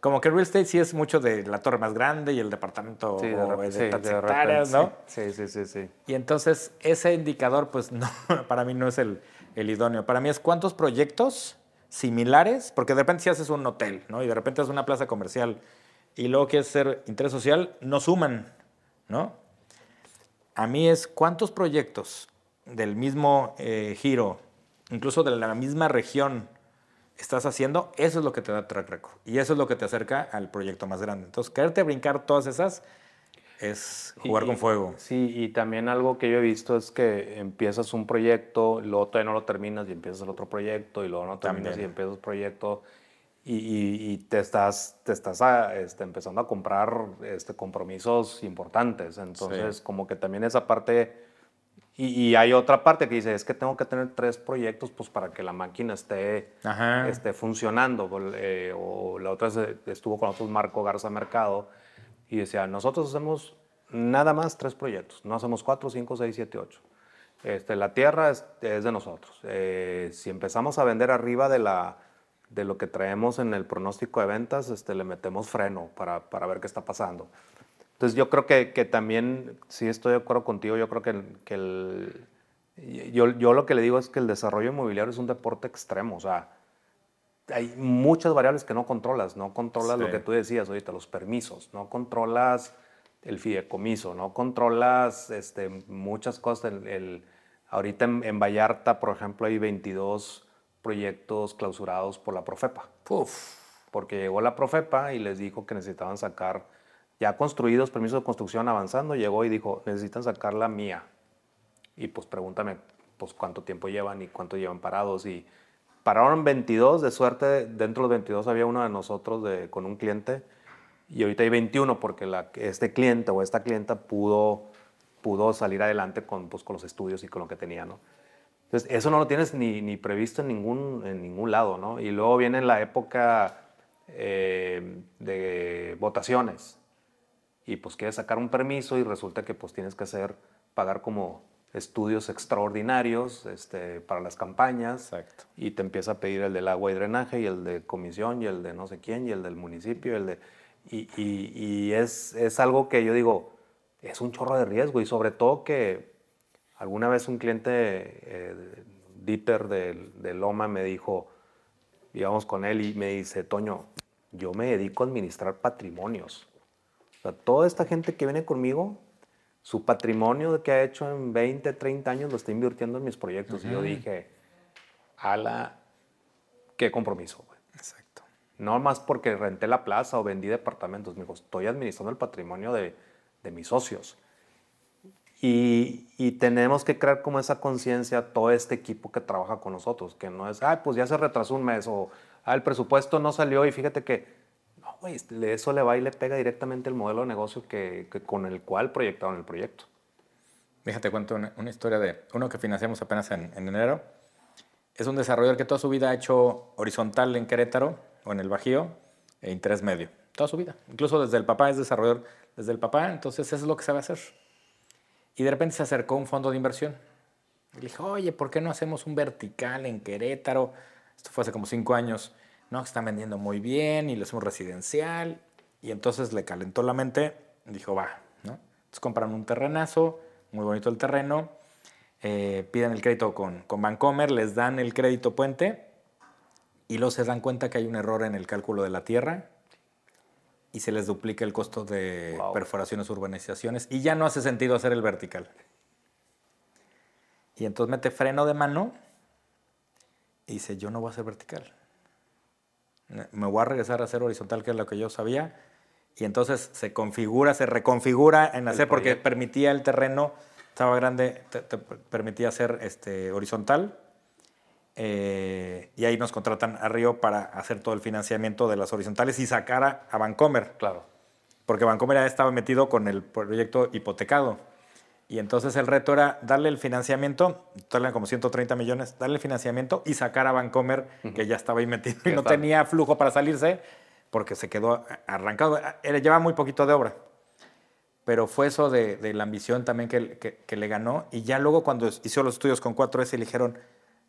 Como que real estate sí es mucho de la torre más grande y el departamento Sí, de, o sí, hectáreas, ¿no? Sí, sí, sí, sí. Y entonces ese indicador, pues no, para mí no es el, el idóneo. Para mí es cuántos proyectos similares, porque de repente si haces un hotel, ¿no? Y de repente haces una plaza comercial y luego quieres hacer interés social, no suman, ¿no? A mí es cuántos proyectos del mismo eh, giro, incluso de la misma región, estás haciendo, eso es lo que te da track record. Y eso es lo que te acerca al proyecto más grande. Entonces, quererte brincar todas esas es jugar Y- con fuego. Sí, y también algo que yo he visto es que empiezas un proyecto, luego todavía no lo terminas y empiezas el otro proyecto, y luego no terminas También. y empiezas el proyecto, y, y- y te estás, te estás ah, este, empezando a comprar este, compromisos importantes. Entonces, Sí. como que también esa parte... Y, y hay otra parte que dice, es que tengo que tener tres proyectos pues, para que la máquina esté, Ajá. esté funcionando. Eh, o la otra se- estuvo con nosotros Marco Garza Mercado y decía, nosotros hacemos nada más tres proyectos, no hacemos cuatro, cinco, seis, siete, ocho. Este, la tierra es, de nosotros. Eh, si empezamos a vender arriba de, la, de lo que traemos en el pronóstico de ventas, este, le metemos freno para, para ver qué está pasando. Entonces yo creo que, que, también, sí estoy de acuerdo contigo, yo creo que, que el, yo, yo, lo que le digo es que el desarrollo inmobiliario es un deporte extremo, o sea, hay muchas variables que no controlas, no controlas lo que tú decías ahorita, los permisos, no controlas el fideicomiso, no controlas este, muchas cosas. El, ahorita en, Vallarta, por ejemplo, hay 22 proyectos clausurados por la Profepa. Porque llegó la Profepa y les dijo que necesitaban sacar ya construidos, permisos de construcción avanzando, llegó y dijo, necesitan sacar la mía. Y pues pregúntame pues cuánto tiempo llevan y cuánto llevan parados y pararon 22, de suerte dentro de los 22 había uno de nosotros de, con un cliente y ahorita hay 21 porque la, este cliente o esta clienta pudo, pudo salir adelante con, pues, con los estudios y con lo que tenía, ¿no? Entonces, eso no lo tienes ni, ni previsto en ningún, en ningún lado, ¿no? Y luego viene la época eh, de votaciones y pues quieres sacar un permiso y resulta que pues tienes que hacer, pagar como estudios extraordinarios este, para las campañas Exacto. y te empieza a pedir el del agua y drenaje y el de comisión y el de no sé quién y el del municipio y el de... Y, y, es, es, algo que yo digo, es un chorro de riesgo y sobre todo que alguna vez un cliente, eh, Dieter de, de, Loma, me dijo, íbamos con él y me dice, Toño, yo me dedico a administrar patrimonios. O sea, toda esta gente que viene conmigo, su patrimonio que ha hecho en 20, 30 años lo está invirtiendo en mis proyectos. Y yo dije, ala, qué compromiso, güey. Exacto. No más porque renté la plaza o vendí departamentos. Me dijo, estoy administrando el patrimonio de, de mis socios. Y, y, tenemos que crear como esa conciencia todo este equipo que trabaja con nosotros, que no es, ay, pues ya se retrasó un mes o, ah, el presupuesto no salió y fíjate que este, eso le va y le pega directamente el modelo de negocio que, con el cual proyectaron el proyecto. Déjate cuento una, historia de uno que financiamos apenas en, enero. Es un desarrollador que toda su vida ha hecho horizontal en Querétaro o en el Bajío e interés medio. Toda su vida. Incluso desde el papá es desarrollador desde el papá, entonces eso es lo que sabe hacer. Y de repente se acercó un fondo de inversión. Le dijo, oye, ¿por qué no hacemos un vertical en Querétaro? Esto fue hace como cinco años no, que están vendiendo muy bien y lo hacemos residencial. Y entonces le calentó la mente, dijo, va, ¿no? Entonces compran un terrenazo, muy bonito el terreno, eh, piden el crédito con, con Bancomer, les dan el crédito puente y luego se dan cuenta que hay un error en el cálculo de la tierra y se les duplica el costo de perforaciones, urbanizaciones y ya no hace sentido hacer el vertical. Y entonces mete freno de mano y dice, yo no voy a hacer vertical me voy a regresar a hacer horizontal, que es lo que yo sabía. Y entonces se configura, se reconfigura en hacer, porque permitía el terreno, estaba grande, te, permitía hacer este, horizontal. Eh, y ahí nos contratan a Río para hacer todo el financiamiento de las horizontales y sacar a, a Vancomer. Claro. Porque Vancomer ya estaba metido con el proyecto hipotecado. Y entonces el reto era darle el financiamiento, darle como 130 millones, darle el financiamiento y sacar a Vancomer, que ya estaba ahí metido y no tenía flujo para salirse, porque se quedó arrancado. Él lleva muy poquito de obra. Pero fue eso de, la ambición también que, que, le ganó. Y ya luego cuando hizo los estudios con 4S, le dijeron,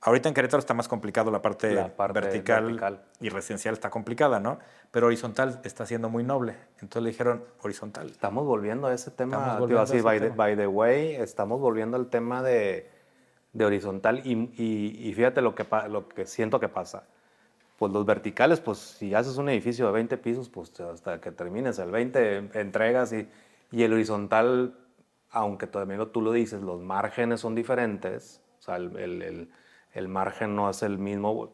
Ahorita en Querétaro está más complicado la parte, vertical, y residencial está complicada, ¿no? Pero horizontal está siendo muy noble. Entonces le dijeron horizontal. Estamos volviendo a ese tema, tío, así, by, The, by, the, way, estamos volviendo al tema de, de horizontal y, y, fíjate lo que, lo que siento que pasa. Pues los verticales, pues si haces un edificio de 20 pisos, pues hasta que termines el 20 entregas y, y el horizontal, aunque también tú lo dices, los márgenes son diferentes, o sea, el, el el margen no es el mismo,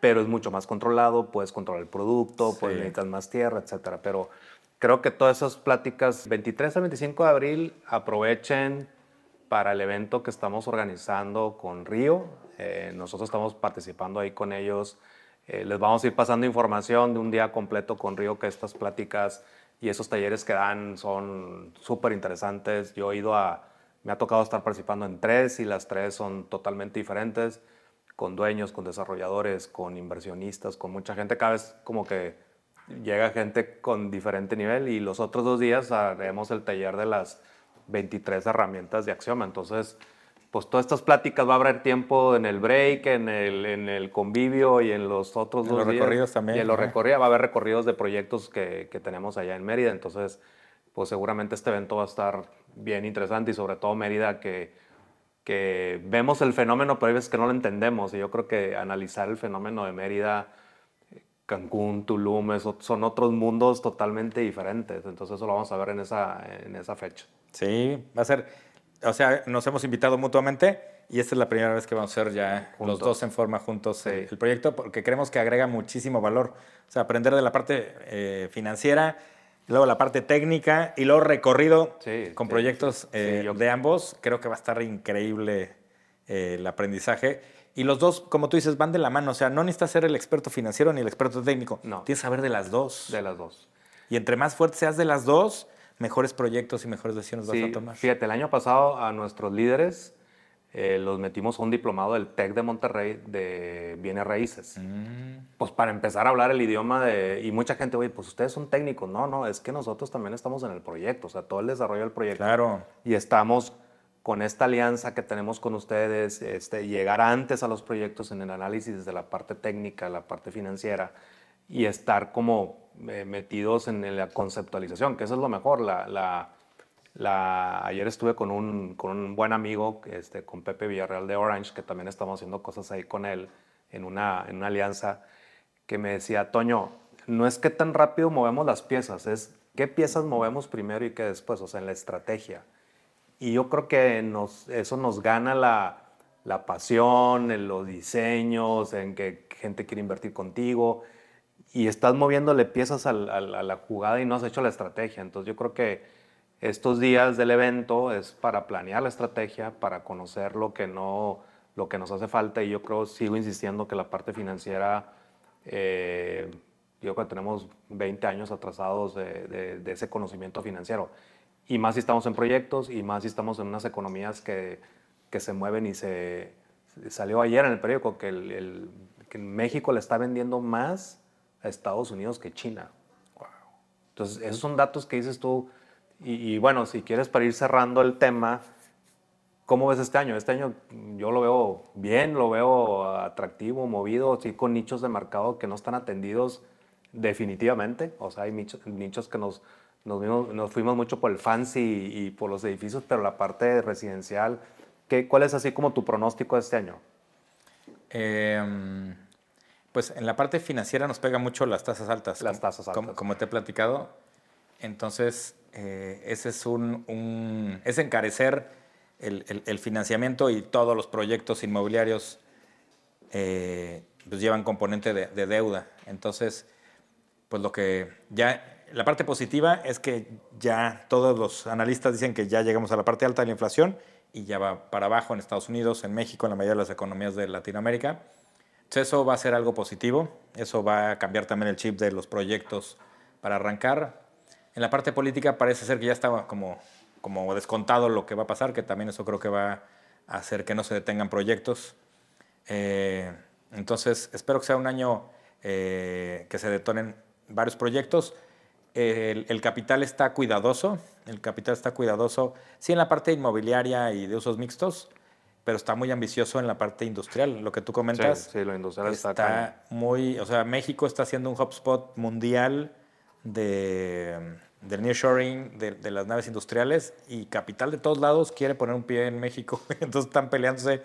pero es mucho más controlado, puedes controlar el producto, puedes necesitar más tierra, etcétera. Pero creo que todas esas pláticas, 23 al 25 de abril, aprovechen para el evento que estamos organizando con Río. Eh, nosotros estamos participando ahí con ellos. Eh, les vamos a ir pasando información de un día completo con Río, que estas pláticas y esos talleres que dan son súper interesantes. Yo he ido a me ha tocado estar participando en tres y las tres son totalmente diferentes, con dueños, con desarrolladores, con inversionistas, con mucha gente. Cada vez como que llega gente con diferente nivel y los otros dos días haremos el taller de las 23 herramientas de Axioma. Entonces, pues todas estas pláticas va a haber tiempo en el break, en el, en el convivio y en los otros En dos los días. recorridos también, Y en los recorridos, va a haber recorridos de proyectos que, que tenemos allá en Mérida. Entonces, pues seguramente este evento va a estar bien interesante y sobre todo Mérida que, que vemos el fenómeno, pero hay veces que no lo entendemos. Y yo creo que analizar el fenómeno de Mérida, Cancún, Tulum, eso- son otros mundos totalmente diferentes. Entonces eso lo vamos a ver en esa, en esa fecha. Sí, va a ser, o sea, nos hemos invitado mutuamente y esta es la primera vez que vamos a hacer ya los dos en forma juntos Sí. eh, el proyecto porque creemos que agrega muchísimo valor. O sea, aprender de la parte eh, financiera, luego la parte técnica y luego recorrido Sí, con sí, proyectos eh, Sí, yo- de ambos. Creo que va a estar increíble eh, el aprendizaje. Y los dos, como tú dices, van de la mano. O sea, no necesitas ser el experto financiero ni el experto técnico. No. Tienes que saber de las dos. De las dos. Y entre más fuerte seas de las dos, mejores proyectos y mejores decisiones vas a tomar. fíjate, el año pasado a nuestros líderes eh, los metimos a un diplomado del TEC de Monterrey de bienes raíces. Mm. Pues para empezar a hablar el idioma de... Y mucha gente, oye, pues ustedes son técnicos. No, no, es que nosotros también estamos en el proyecto, o sea, todo el desarrollo del proyecto. Claro. Y estamos con esta alianza que tenemos con ustedes, este, llegar antes a los proyectos en el análisis de la parte técnica, la parte financiera, y estar como eh, metidos en la conceptualización, que eso es lo mejor. La, la- la- ayer estuve con un, con un buen amigo, este, con Pepe Villarreal de Orange, que también estamos haciendo cosas ahí con él en una, en una alianza, que me decía, Toño, no es que tan rápido movemos las piezas, es qué piezas movemos primero y qué después, o sea, en la estrategia. Y yo creo que nos, eso nos gana la, la pasión, en los diseños, en que gente quiere invertir contigo y estás moviéndole piezas a la jugada y no has hecho la estrategia. Entonces yo creo que estos días del evento es para planear la estrategia, para conocer lo que, no, lo que nos hace falta y yo creo, sigo insistiendo que la parte financiera, eh, yo creo que tenemos 20 años atrasados de, de- de ese conocimiento financiero. Y más si estamos en proyectos y más si estamos en unas economías que, que se mueven y se... Salió ayer en el periódico que, el, el- que México le está vendiendo más a Estados Unidos que China. Entonces, esos son datos que dices tú. Y, y bueno, si quieres para ir cerrando el tema, ¿cómo ves este año? Este año yo lo veo bien, lo veo atractivo, movido, sí, con nichos de mercado que no están atendidos definitivamente. O sea, hay nichos, nichos que nos, nos, vimos- nos fuimos mucho por el fancy y, y por los edificios, pero la parte residencial, ¿qué, ¿cuál es así como tu pronóstico de este año? Eh, pues en la parte financiera nos pega mucho las tasas altas. Las como- tasas Como, altas. como te he platicado. Entonces, eh, es es encarecer el financiamiento y todos los proyectos inmobiliarios eh, pues llevan componente de, de deuda. Entonces, pues lo que ya, la parte positiva es que ya todos los analistas dicen que ya llegamos a la parte alta de la inflación y ya va para abajo en Estados Unidos, en México, en la mayoría de las economías de Latinoamérica. Entonces eso va a ser algo positivo, eso va a cambiar también el chip de los proyectos para arrancar. En la parte política parece ser que ya estaba como, como descontado lo que va a pasar, que también eso creo que va a hacer que no se detengan proyectos. Eh, entonces, espero que sea un año eh, que se detonen varios proyectos. El, el capital está cuidadoso, el capital está cuidadoso, sí en la parte inmobiliaria y de usos mixtos, pero está muy ambicioso en la parte industrial, lo que tú comentas. Sí, sí, lo industrial está, Está muy, o sea, México está haciendo un hotspot mundial de, del nearshoring, de, de las naves industriales y capital de todos lados quiere poner un pie en México. Entonces están peleándose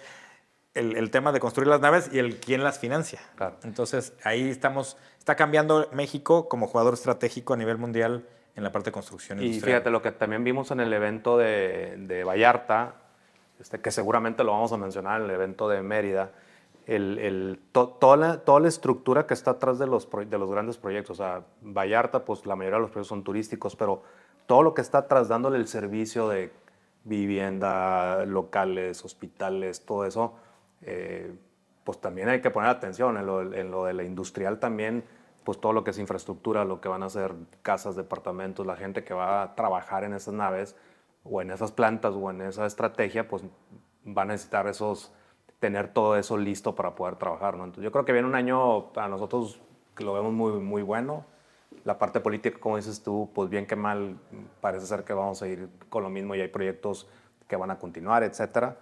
el, el tema de construir las naves y el quién las financia. Claro. Entonces ahí estamos, está cambiando México como jugador estratégico a nivel mundial en la parte de construcción Y industrial. fíjate, lo que también vimos en el evento de, de Vallarta, este, que seguramente lo vamos a mencionar en el evento de Mérida, el, el- to- toda, la, toda la estructura que está atrás de los, de los grandes proyectos. O sea, Vallarta, pues la mayoría de los proyectos son turísticos, pero todo lo que está atrás dándole el servicio de vivienda, locales, hospitales, todo eso, eh, pues también hay que poner atención en lo, en lo de la industrial también, pues todo lo que es infraestructura, lo que van a ser casas, departamentos, la gente que va a trabajar en esas naves o en esas plantas o en esa estrategia, pues va a necesitar esos, tener todo eso listo para poder trabajar, ¿no? Entonces yo creo que viene un año para nosotros que lo vemos muy, muy bueno. La parte política, como dices tú, pues bien que mal, parece ser que vamos a ir con lo mismo y hay proyectos que van a continuar, etcétera.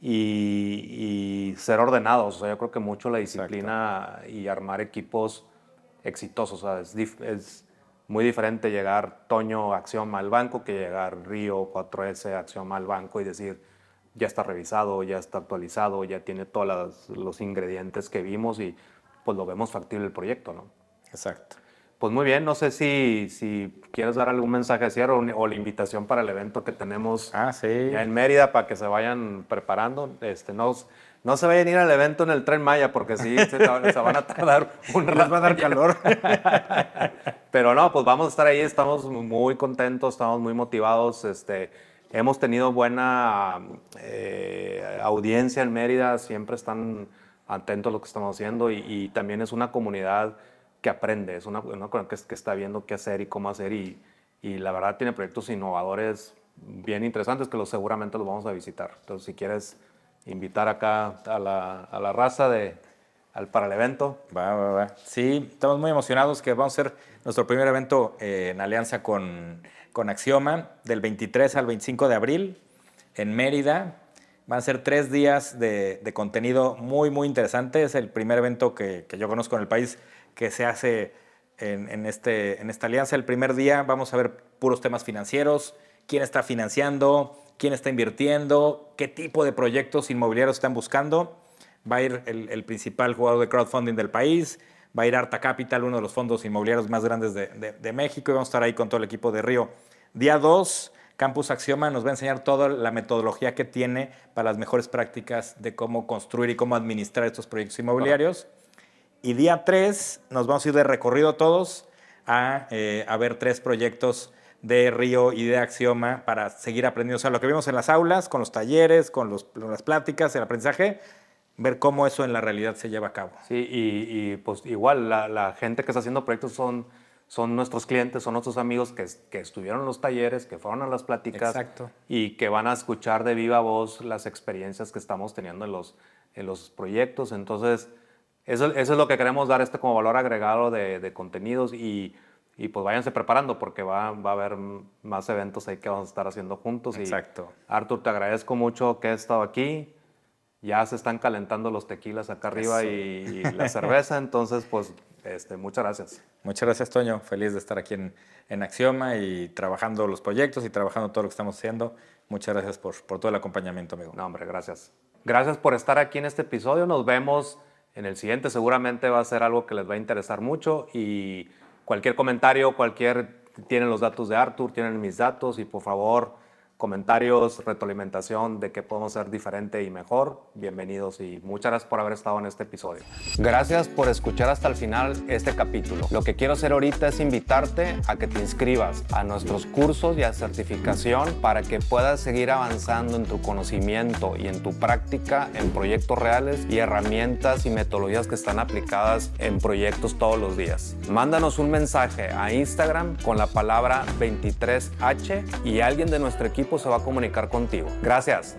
y, ser ordenados. O sea, yo creo que mucho la disciplina y armar equipos exitosos. O sea, es, muy diferente llegar Toño Acción al banco que llegar Río 4S Acción al banco y decir, ya está revisado, ya está actualizado, ya tiene todos los ingredientes que vimos y pues lo vemos factible el proyecto, ¿no? Exacto. Pues muy bien, no sé si, si quieres dar algún mensaje de cierre o, la invitación para el evento que tenemos ah, sí. en Mérida para que se vayan preparando. Este, no, no se vayan a ir al evento en el Tren Maya porque sí, se, van a tardar un rato. Les va a dar calor. Pero no, pues vamos a estar ahí, estamos muy contentos, estamos muy motivados. Este, hemos tenido buena eh, audiencia en Mérida, siempre están atentos a lo que estamos haciendo y, también es una comunidad que aprende, es una, una que, está viendo qué hacer y cómo hacer y, la verdad tiene proyectos innovadores bien interesantes que los, seguramente los vamos a visitar. Entonces, si quieres invitar acá a la, a la raza de, al, para el evento. Va, va, va. Sí, estamos muy emocionados que vamos a hacer nuestro primer evento eh, en alianza con, con Axioma del 23 al 25 de abril en Mérida. Van a ser tres días de, contenido muy, muy interesante. Es el primer evento que, que yo conozco en el país que se hace en, este, en esta alianza. El primer día vamos a ver puros temas financieros, quién está financiando, quién está invirtiendo, qué tipo de proyectos inmobiliarios están buscando. Va a ir el, principal jugador de crowdfunding del país, va a ir Arta Capital, uno de los fondos inmobiliarios más grandes de, México, y vamos a estar ahí con todo el equipo de Río. Día 2, Campus Axioma nos va a enseñar toda la metodología que tiene para las mejores prácticas de cómo construir y cómo administrar estos proyectos inmobiliarios. Y día 3 nos vamos a ir de recorrido todos a, eh, a ver tres proyectos de Río y de Axioma para seguir aprendiendo. O sea, lo que vimos en las aulas, con los talleres, con, los, las pláticas, el aprendizaje, ver cómo eso en la realidad se lleva a cabo. Sí, y, pues igual la, la, gente que está haciendo proyectos son, son nuestros clientes, son nuestros amigos que, que estuvieron en los talleres, que fueron a las pláticas Exacto. y que van a escuchar de viva voz las experiencias que estamos teniendo en los, en los proyectos. Entonces, eso, es lo que queremos dar este como valor agregado de, contenidos y, y, pues váyanse preparando porque va, va, a haber más eventos ahí que vamos a estar haciendo juntos. Exacto. Y Arthur, te agradezco mucho que has estado aquí. Ya se están calentando los tequilas acá arriba y, la cerveza, entonces pues este, muchas gracias. Muchas gracias, Toño. Feliz de estar aquí en, en Axioma y trabajando los proyectos y trabajando todo lo que estamos haciendo. Muchas gracias por, por todo el acompañamiento, amigo. No, hombre, gracias. Gracias por estar aquí en este episodio. Nos vemos en el siguiente seguramente va a ser algo que les va a interesar mucho y cualquier comentario, cualquier, tienen los datos de Arthur, tienen mis datos y por favor comentarios, retroalimentación de qué podemos hacer diferente y mejor, bienvenidos y muchas gracias por haber estado en este episodio. Gracias por escuchar hasta el final este capítulo. Lo que quiero hacer ahorita es invitarte a que te inscribas a nuestros cursos y a certificación para que puedas seguir avanzando en tu conocimiento y en tu práctica en proyectos reales y herramientas y metodologías que están aplicadas en proyectos todos los días. Mándanos un mensaje a Instagram con la palabra 23H y alguien de nuestro se va a comunicar contigo. Gracias.